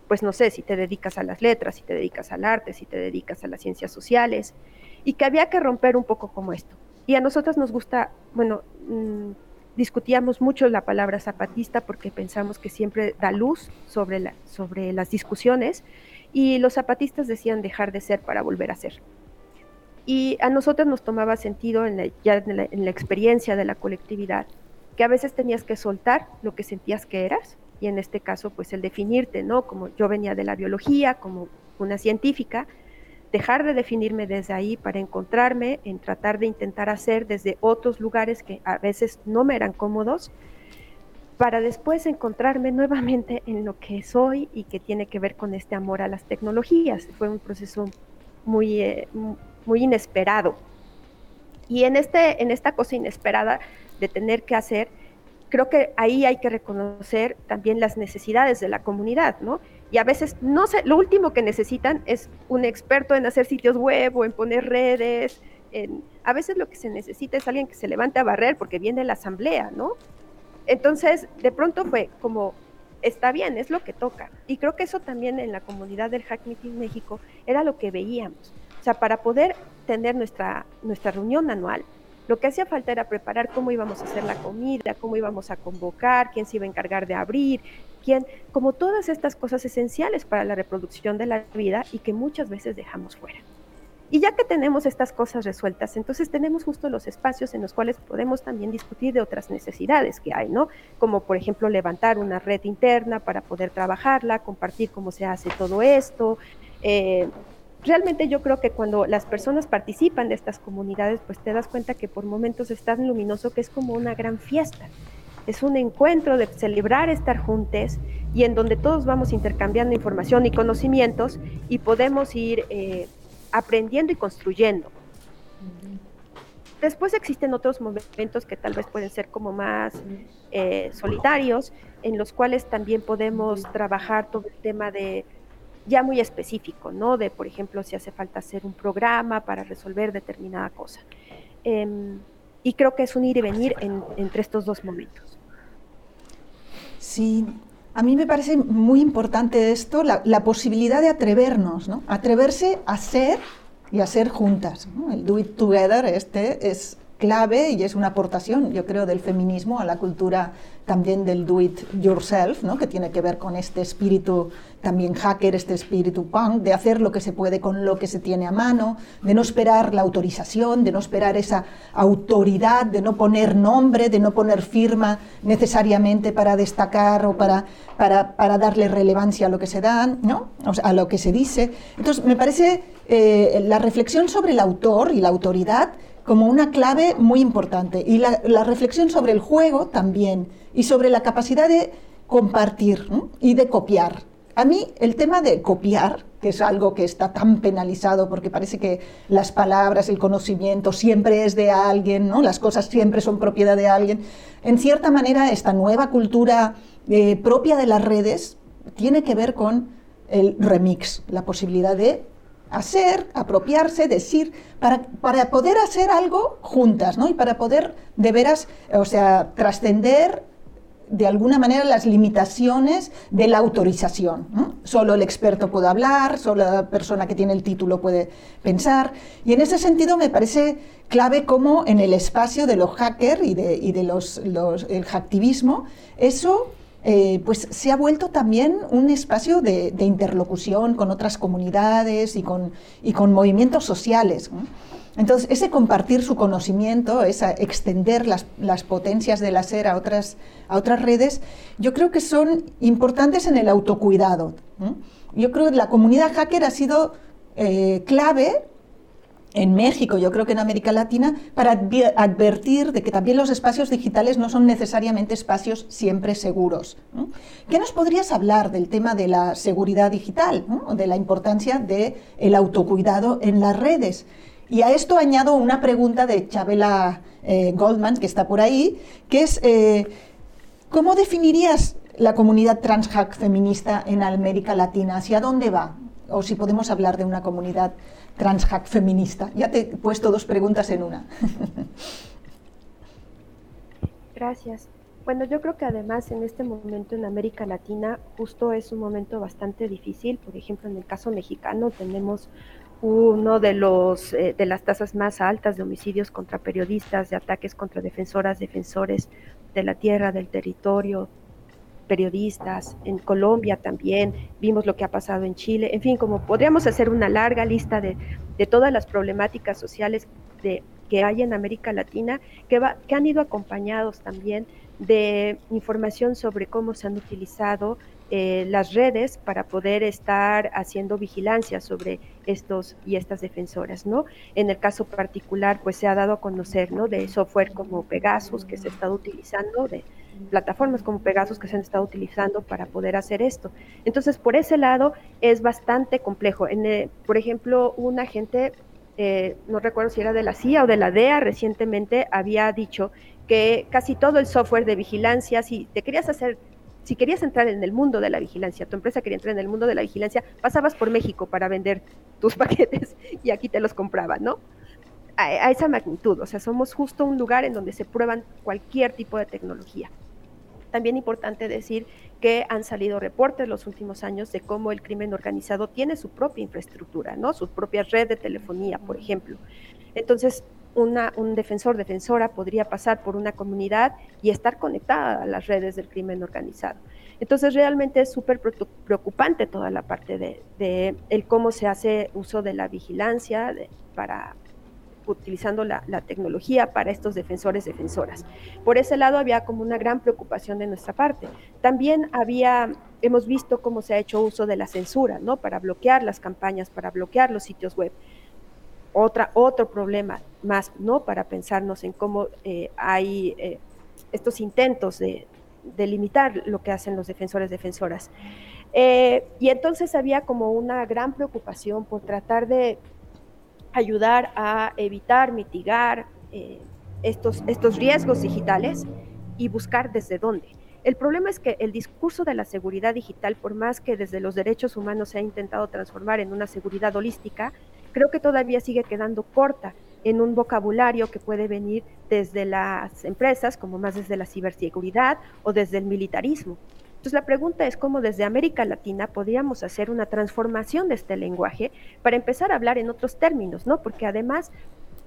pues no sé, si te dedicas a las letras, si te dedicas al arte, si te dedicas a las ciencias sociales, y que había que romper un poco como esto. Y a nosotros nos gusta, bueno, mm, discutíamos mucho la palabra zapatista porque pensamos que siempre da luz sobre, la, sobre las discusiones y los zapatistas decían dejar de ser para volver a ser. Y a nosotros nos tomaba sentido en la, ya en la, en la experiencia de la colectividad que a veces tenías que soltar lo que sentías que eras y en este caso pues el definirte, ¿no? Como yo venía de la biología, como una científica, dejar de definirme desde ahí para encontrarme en tratar de intentar hacer desde otros lugares que a veces no me eran cómodos, para después encontrarme nuevamente en lo que soy y que tiene que ver con este amor a las tecnologías. Fue un proceso muy, eh, muy inesperado. Y en, este, en esta cosa inesperada de tener que hacer, creo que ahí hay que reconocer también las necesidades de la comunidad, ¿no? Y a veces no sé, lo último que necesitan es un experto en hacer sitios web o en poner redes. a veces lo que se necesita es alguien que se levante a barrer porque viene la asamblea, ¿no? Entonces, de pronto fue como, está bien, es lo que toca. Y creo que eso también en la comunidad del Hack Meeting México era lo que veíamos. O sea, para poder tener nuestra, nuestra reunión anual, lo que hacía falta era preparar cómo íbamos a hacer la comida, cómo íbamos a convocar, quién se iba a encargar de abrir, quién, como todas estas cosas esenciales para la reproducción de la vida y que muchas veces dejamos fuera. Y ya que tenemos estas cosas resueltas, entonces tenemos justo los espacios en los cuales podemos también discutir de otras necesidades que hay, ¿no? Como por ejemplo levantar una red interna para poder trabajarla, compartir cómo se hace todo esto. Eh, realmente yo creo que cuando las personas participan de estas comunidades, pues te das cuenta que por momentos es tan luminoso que es como una gran fiesta. Es un encuentro de celebrar estar juntos y en donde todos vamos intercambiando información y conocimientos y podemos ir eh, aprendiendo y construyendo. Después existen otros momentos que tal vez pueden ser como más eh, solitarios, en los cuales también podemos trabajar todo el tema de ya muy específico, ¿no? De, por ejemplo, si hace falta hacer un programa para resolver determinada cosa. Em, y creo que es un ir y venir entre estos dos momentos. Sí, a mí me parece muy importante esto, la, posibilidad de atrevernos, ¿no? Atreverse a ser y a ser juntas. El do it together este es clave y es una aportación, yo creo, del feminismo a la cultura también del do it yourself, ¿no? que tiene que ver con este espíritu también hacker, este espíritu punk, de hacer lo que se puede con lo que se tiene a mano, de no esperar la autorización, de no esperar esa autoridad, de no poner nombre, de no poner firma necesariamente para destacar o para, para, darle relevancia a lo que se da, ¿no? a lo que se dice. Entonces, me parece eh, la reflexión sobre el autor y la autoridad como una clave muy importante. Y la, reflexión sobre el juego también, y sobre la capacidad de compartir y de copiar. A mí el tema de copiar, que es algo que está tan penalizado porque parece que las palabras, el conocimiento siempre es de alguien, ¿no? las cosas siempre son propiedad de alguien, en cierta manera esta nueva cultura eh, propia de las redes tiene que ver con el remix, la posibilidad de hacer, apropiarse, decir, para, para poder hacer algo juntas, ¿no? Y para poder de veras, o sea, trascender de alguna manera las limitaciones de la autorización. Solo el experto puede hablar, solo la persona que tiene el título puede pensar. Y en ese sentido me parece clave cómo en el espacio de los hackers y de, y de los, los, el hacktivismo, eso eh, pues se ha vuelto también un espacio de, interlocución con otras comunidades y con, y con movimientos sociales. Entonces, ese compartir su conocimiento, esa extender las, las, potencias del hacer a otras, a otras redes, yo creo que son importantes en el autocuidado. Yo creo que la comunidad hacker ha sido eh, clave en México, yo creo que en América Latina, para advertir de que también los espacios digitales no son necesariamente espacios siempre seguros. ¿Qué nos podrías hablar del tema de la seguridad digital, de la importancia del el autocuidado en las redes? Y a esto añado una pregunta de Chabela eh, Goldman, que está por ahí, que es, eh, ¿cómo definirías la comunidad transhack feminista en América Latina? ¿Hacia dónde va? O si podemos hablar de una comunidad transhack feminista. Ya te he puesto dos preguntas en una. Gracias. Bueno, yo creo que además en este momento en América Latina justo es un momento bastante difícil. Por ejemplo, en el caso mexicano tenemos uno de los eh, de las tasas más altas de homicidios contra periodistas, de ataques contra defensoras, defensores de la tierra, del territorio, periodistas, en Colombia también, vimos lo que ha pasado en Chile, en fin, como podríamos hacer una larga lista de, todas las problemáticas sociales de, que hay en América Latina, que, va, que han ido acompañados también de información sobre cómo se han utilizado eh, las redes para poder estar haciendo vigilancia sobre estos y estas defensoras, ¿no? En el caso particular, pues se ha dado a conocer, ¿no? De software como Pegasus que se ha estado utilizando, de plataformas como Pegasus que se han estado utilizando para poder hacer esto. Entonces, por ese lado es bastante complejo. En, eh, por ejemplo, un agente, eh, no recuerdo si era de la CIA o de la DEA, recientemente había dicho que casi todo el software de vigilancia, si te querías hacer si querías entrar en el mundo de la vigilancia, tu empresa quería entrar en el mundo de la vigilancia, pasabas por México para vender tus <laughs> paquetes y aquí te los compraban, ¿no? A, a, esa magnitud, o sea, somos justo un lugar en donde se prueban cualquier tipo de tecnología. También importante decir que han salido reportes los últimos años de cómo el crimen organizado tiene su propia infraestructura, ¿no? Su propia red de telefonía, por ejemplo. Entonces, una, un defensor, defensora podría pasar por una comunidad y estar conectada a las redes del crimen organizado. Entonces, realmente es súper preocupante toda la parte de, el cómo se hace uso de la vigilancia para utilizando la, la, tecnología para estos defensores, defensoras. Por ese lado había como una gran preocupación de nuestra parte. También había, hemos visto cómo se ha hecho uso de la censura, ¿no? Para bloquear las campañas, para bloquear los sitios web. Otra, otro problema más, ¿no? Para pensarnos en cómo eh, hay eh, estos intentos de, de, limitar lo que hacen los defensores, defensoras. Eh, y entonces había como una gran preocupación por tratar de ayudar a evitar, mitigar estos, estos riesgos digitales y buscar desde dónde. El problema es que el discurso de la seguridad digital, por más que desde los derechos humanos se ha intentado transformar en una seguridad holística, creo que todavía sigue quedando corta en un vocabulario que puede venir desde las empresas, como más desde la ciberseguridad o desde el militarismo. Entonces la pregunta es cómo desde América Latina podríamos hacer una transformación de este lenguaje para empezar a hablar en otros términos, ¿no? Porque además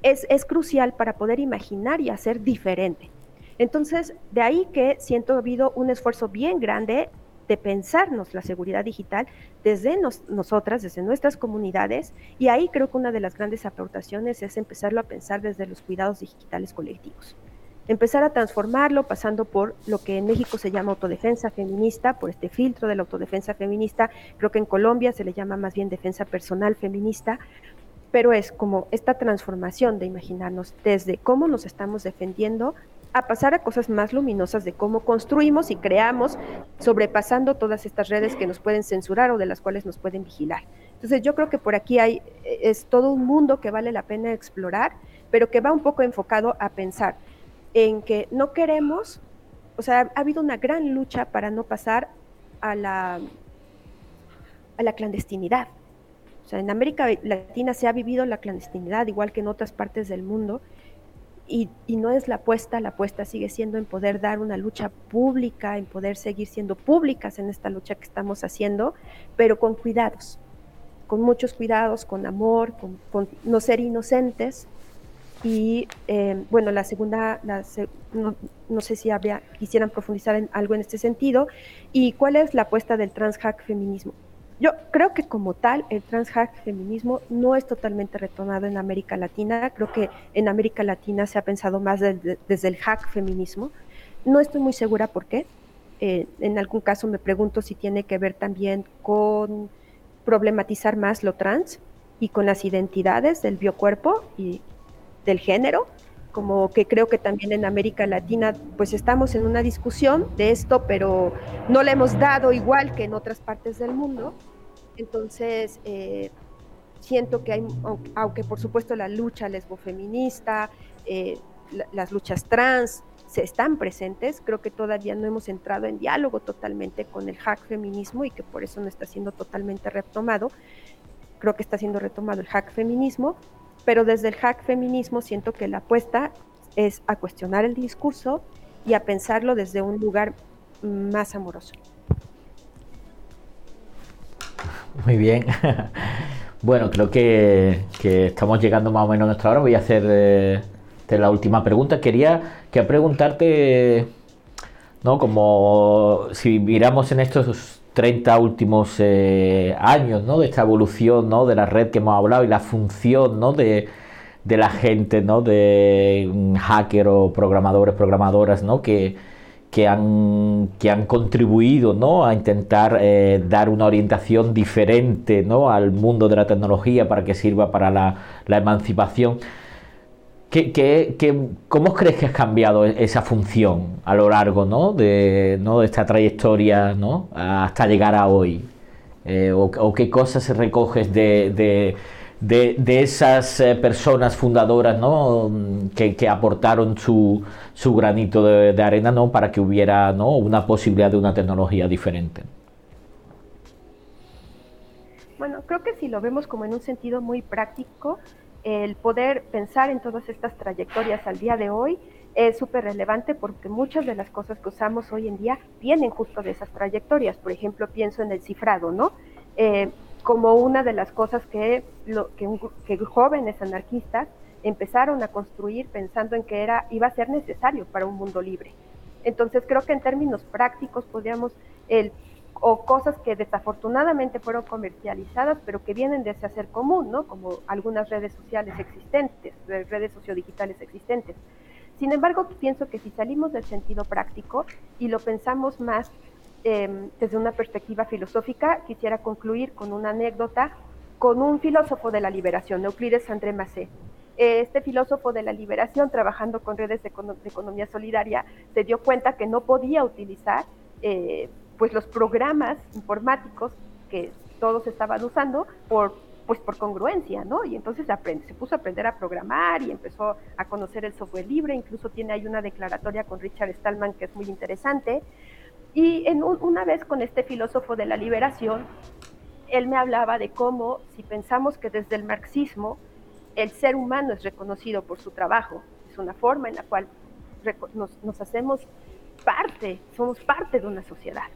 es, es crucial para poder imaginar y hacer diferente. Entonces, de ahí que siento ha habido un esfuerzo bien grande de pensarnos la seguridad digital desde nos, nosotras, desde nuestras comunidades, y ahí creo que una de las grandes aportaciones es empezarlo a pensar desde los cuidados digitales colectivos. Empezar a transformarlo pasando por lo que en México se llama autodefensa feminista, por este filtro de la autodefensa feminista, creo que en Colombia se le llama más bien defensa personal feminista, pero es como esta transformación de imaginarnos desde cómo nos estamos defendiendo a pasar a cosas más luminosas de cómo construimos y creamos, sobrepasando todas estas redes que nos pueden censurar o de las cuales nos pueden vigilar. Entonces yo creo que por aquí hay, es todo un mundo que vale la pena explorar, pero que va un poco enfocado a pensar en que no queremos, o sea, ha habido una gran lucha para no pasar a la, a la clandestinidad. O sea, en América Latina se ha vivido la clandestinidad, igual que en otras partes del mundo, y, y, no es la apuesta, la apuesta sigue siendo en poder dar una lucha pública, en poder seguir siendo públicas en esta lucha que estamos haciendo, pero con cuidados, con muchos cuidados, con amor, con, no ser inocentes, y eh, bueno, la segunda, la, no, no, sé si habría, quisieran profundizar en algo en este sentido. ¿Y cuál es la apuesta del transhack feminismo? Yo creo que como tal el transhack feminismo no es totalmente retomado en América Latina. Creo que en América Latina se ha pensado más de, desde el hack feminismo. No estoy muy segura por qué. Eh, en algún caso me pregunto si tiene que ver también con problematizar más lo trans y con las identidades del biocuerpo y del género, como que creo que también en América Latina pues estamos en una discusión de esto, pero no le hemos dado igual que en otras partes del mundo. Entonces, eh, siento que hay, aunque por supuesto la lucha lesbofeminista, eh, las luchas trans se están presentes, creo que todavía no hemos entrado en diálogo totalmente con el hack feminismo y que por eso no está siendo totalmente retomado. Creo que está siendo retomado el hack feminismo, pero desde el hack feminismo siento que la apuesta es a cuestionar el discurso y a pensarlo desde un lugar más amoroso. Muy bien. <laughs> Bueno, creo que, que, estamos llegando más o menos a nuestra hora. Voy a hacer eh, la última pregunta. Quería que preguntarte, ¿no? Como si miramos en estos 30 últimos eh, años, ¿no? De esta evolución, ¿no? De la red que hemos hablado y la función, ¿no? De, la gente, ¿no? De hacker o programadores, programadoras, ¿no? Que, que han, que han contribuido ¿no? a intentar eh, dar una orientación diferente ¿no? al mundo de la tecnología para que sirva para la, emancipación. ¿Qué, cómo crees que has cambiado esa función a lo largo ¿no? De, ¿no? de esta trayectoria ¿no? hasta llegar a hoy? Eh, o, qué cosas recoges de, de, esas eh, personas fundadoras ¿no? que, aportaron su, su granito de, arena ¿no? para que hubiera ¿no? una posibilidad de una tecnología diferente. Bueno, creo que si lo vemos como en un sentido muy práctico, el poder pensar en todas estas trayectorias al día de hoy es súper relevante porque muchas de las cosas que usamos hoy en día vienen justo de esas trayectorias. Por ejemplo, pienso en el cifrado, ¿no? Eh, como una de las cosas que, que, jóvenes anarquistas empezaron a construir pensando en que era, iba a ser necesario para un mundo libre. Entonces creo que en términos prácticos podríamos, el, o cosas que desafortunadamente fueron comercializadas, pero que vienen de ese hacer común, ¿no? Como algunas redes sociales existentes, redes sociodigitales existentes. Sin embargo, pienso que si salimos del sentido práctico y lo pensamos más Em, desde una perspectiva filosófica, quisiera concluir con una anécdota con un filósofo de la liberación, Euclides André Macé. Este filósofo de la liberación, trabajando con redes de, economía solidaria, se dio cuenta que no podía utilizar eh, pues los programas informáticos que todos estaban usando por pues por congruencia, ¿no? Y entonces se puso a aprender a programar y empezó a conocer el software libre, incluso tiene ahí una declaratoria con Richard Stallman que es muy interesante, y en una vez con este filósofo de la liberación, él me hablaba de cómo si pensamos que desde el marxismo el ser humano es reconocido por su trabajo, es una forma en la cual nos, hacemos parte, somos parte de una sociedad,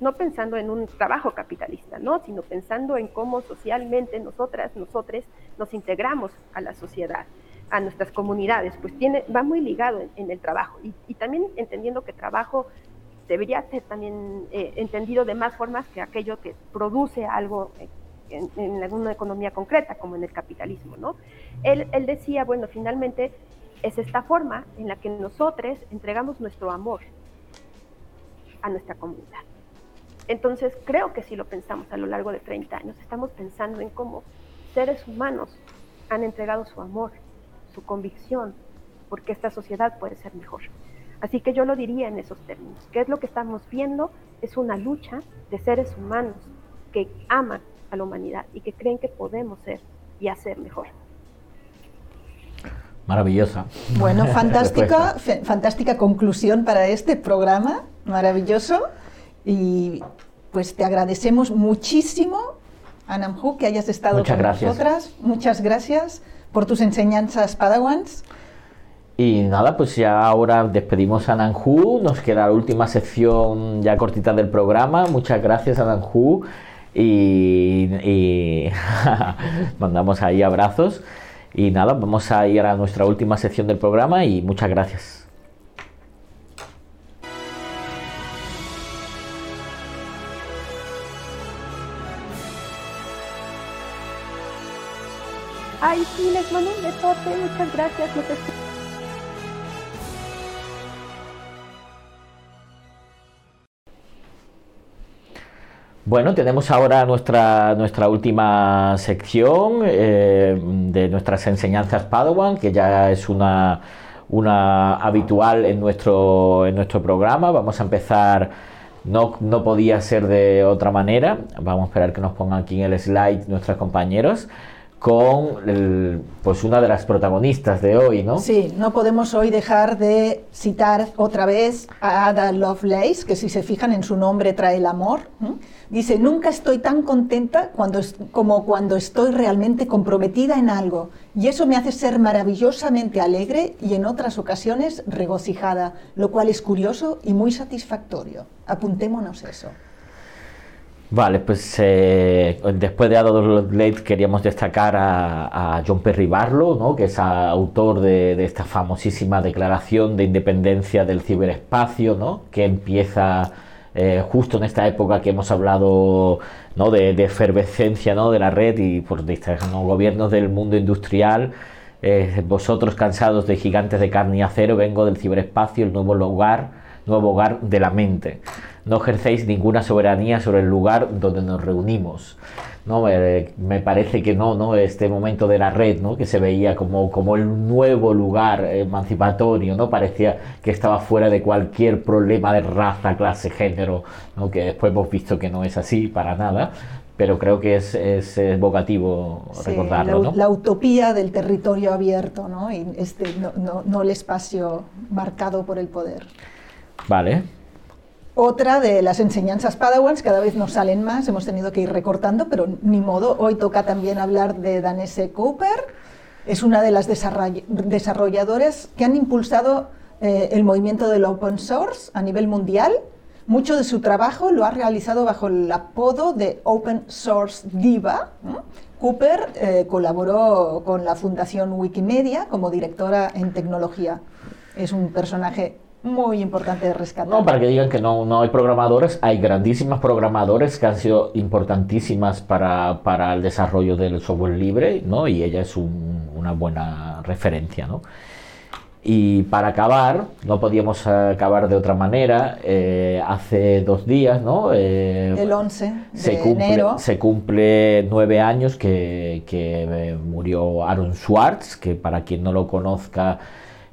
no pensando en un trabajo capitalista, ¿no? sino pensando en cómo socialmente nosotras, nosotros nos integramos a la sociedad, a nuestras comunidades, pues tiene, va muy ligado en, el trabajo y, también entendiendo que trabajo debería ser también eh, entendido de más formas que aquello que produce algo en, en, alguna economía concreta, como en el capitalismo, ¿no? Él, él decía, bueno, finalmente es esta forma en la que nosotros entregamos nuestro amor a nuestra comunidad. Entonces, creo que si lo pensamos a lo largo de 30 años, estamos pensando en cómo seres humanos han entregado su amor, su convicción, porque esta sociedad puede ser mejor. Así que yo lo diría en esos términos. ¿Qué es lo que estamos viendo? Es una lucha de seres humanos que aman a la humanidad y que creen que podemos ser y hacer mejor. Maravillosa. Bueno, <laughs> fantástica, fantástica conclusión para este programa, maravilloso. Y pues te agradecemos muchísimo, Anamhu, que hayas estado con nosotras. Muchas gracias por tus enseñanzas padawans. Y nada, pues ya ahora despedimos a Nanju, nos queda la última sección ya cortita del programa. Muchas gracias a Nanju y, <laughs> mandamos ahí abrazos. Y nada, vamos a ir a nuestra última sección del programa y muchas gracias. Ay, sí, les mando un besote, muchas gracias. Bueno, tenemos ahora nuestra, nuestra última sección eh, de nuestras enseñanzas Padawan, que ya es una, una habitual en nuestro, en nuestro programa. Vamos a empezar, no, no podía ser de otra manera. Vamos a esperar que nos pongan aquí en el slide nuestros compañeros con pues una de las protagonistas de hoy, ¿no? Sí, no podemos hoy dejar de citar otra vez a Ada Lovelace, que si se fijan en su nombre trae el amor. Dice, nunca estoy tan contenta cuando, como cuando estoy realmente comprometida en algo, y eso me hace ser maravillosamente alegre y en otras ocasiones regocijada, lo cual es curioso y muy satisfactorio. Apuntémonos eso. Vale, pues eh, después de Adolf Late queríamos destacar a, John Perry Barlow, ¿no? que es autor de, esta famosísima declaración de independencia del ciberespacio, ¿no? que empieza eh, justo en esta época que hemos hablado ¿no? de, efervescencia ¿no? de la red y por los gobiernos del mundo industrial. Eh, vosotros cansados de gigantes de carne y acero, vengo del ciberespacio, el nuevo lugar nuevo hogar de la mente. No ejercéis ninguna soberanía sobre el lugar donde nos reunimos. ¿no? me parece que no, ¿no? Este momento de la red, ¿no? Que se veía como, como el nuevo lugar emancipatorio, ¿no? Parecía que estaba fuera de cualquier problema de raza, clase, género, ¿no? Que después hemos visto que no es así para nada, pero creo que es, es evocativo recordarlo. La, la, utopía del territorio abierto, ¿no? Y este, no, no, no el espacio marcado por el poder. Vale. Otra de las enseñanzas Padawans, cada vez nos salen más, hemos tenido que ir recortando, pero ni modo, hoy toca también hablar de Danese Cooper, es una de las desarrolladoras que han impulsado eh, el movimiento del open source a nivel mundial. Mucho de su trabajo lo ha realizado bajo el apodo de Open Source Diva. Cooper eh, colaboró con la Fundación Wikimedia como directora en tecnología. Es un personaje muy importante de rescatar. No, para que digan que no, no hay programadores, hay grandísimas programadores que han sido importantísimas para, para el desarrollo del software libre, ¿no? Y ella es una buena referencia, ¿no? Y para acabar, no podíamos acabar de otra manera, eh, hace dos días, ¿no? Eh, el 11 de se cumple, enero. Se cumple nueve años que, que eh, murió Aaron Swartz, que para quien no lo conozca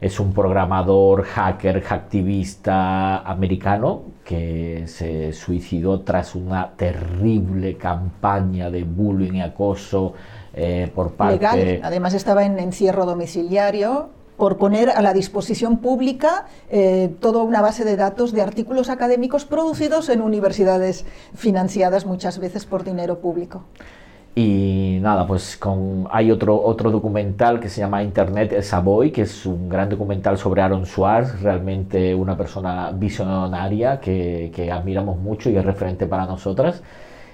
es un programador, hacker, activista americano que se suicidó tras una terrible campaña de bullying y acoso eh, por parte... Legal, además estaba en encierro domiciliario por poner a la disposición pública eh, toda una base de datos de artículos académicos producidos en universidades financiadas muchas veces por dinero público. Y nada, pues con, hay otro, otro documental que se llama Internet Savoy, que es un gran documental sobre Aaron Swartz, realmente una persona visionaria que, que admiramos mucho y es referente para nosotras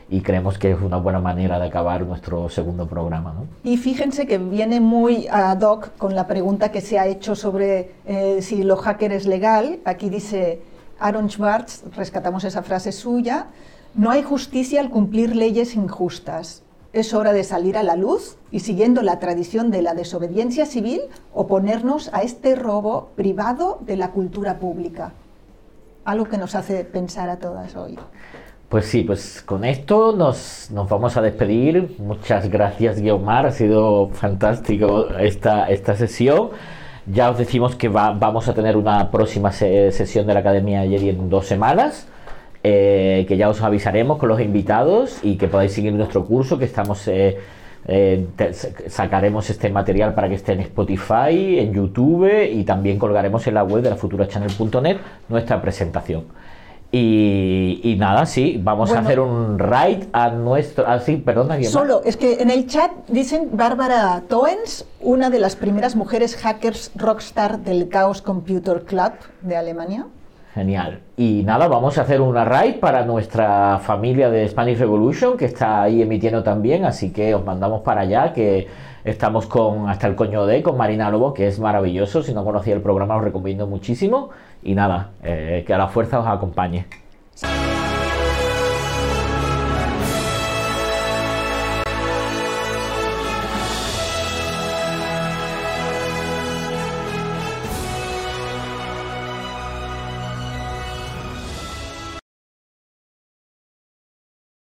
y creemos que es una buena manera de acabar nuestro segundo programa. ¿no? Y fíjense que viene muy ad hoc con la pregunta que se ha hecho sobre eh, si lo hacker es legal. Aquí dice Aaron Schwartz, rescatamos esa frase suya, no hay justicia al cumplir leyes injustas es hora de salir a la luz y, siguiendo la tradición de la desobediencia civil, oponernos a este robo privado de la cultura pública. Algo que nos hace pensar a todas hoy. Pues sí, pues con esto nos, nos vamos a despedir. Muchas gracias, Guiomar. Ha sido fantástico esta, esta sesión. Ya os decimos que vamos a tener una próxima sesión de la Academia Jedi en dos semanas. Eh, que ya os avisaremos con los invitados y que podáis seguir nuestro curso, que estamos... Eh, eh, sacaremos este material para que esté en Spotify, en YouTube y también colgaremos en la web de la futurachannel.net nuestra presentación. Y, nada, sí, vamos a hacer un raid a nuestro. Ah, sí, perdona. Solo, es que en el chat dicen Bárbara Toens, una de las primeras mujeres hackers rockstar del Chaos Computer Club de Alemania. Genial. Y nada, vamos a hacer una raid para nuestra familia de Spanish Revolution, que está ahí emitiendo también, así que os mandamos para allá, que estamos con hasta el coño de, con Marina Lobo, que es maravilloso. Si no conocía el programa, os recomiendo muchísimo. Y nada, eh, que a la fuerza os acompañe.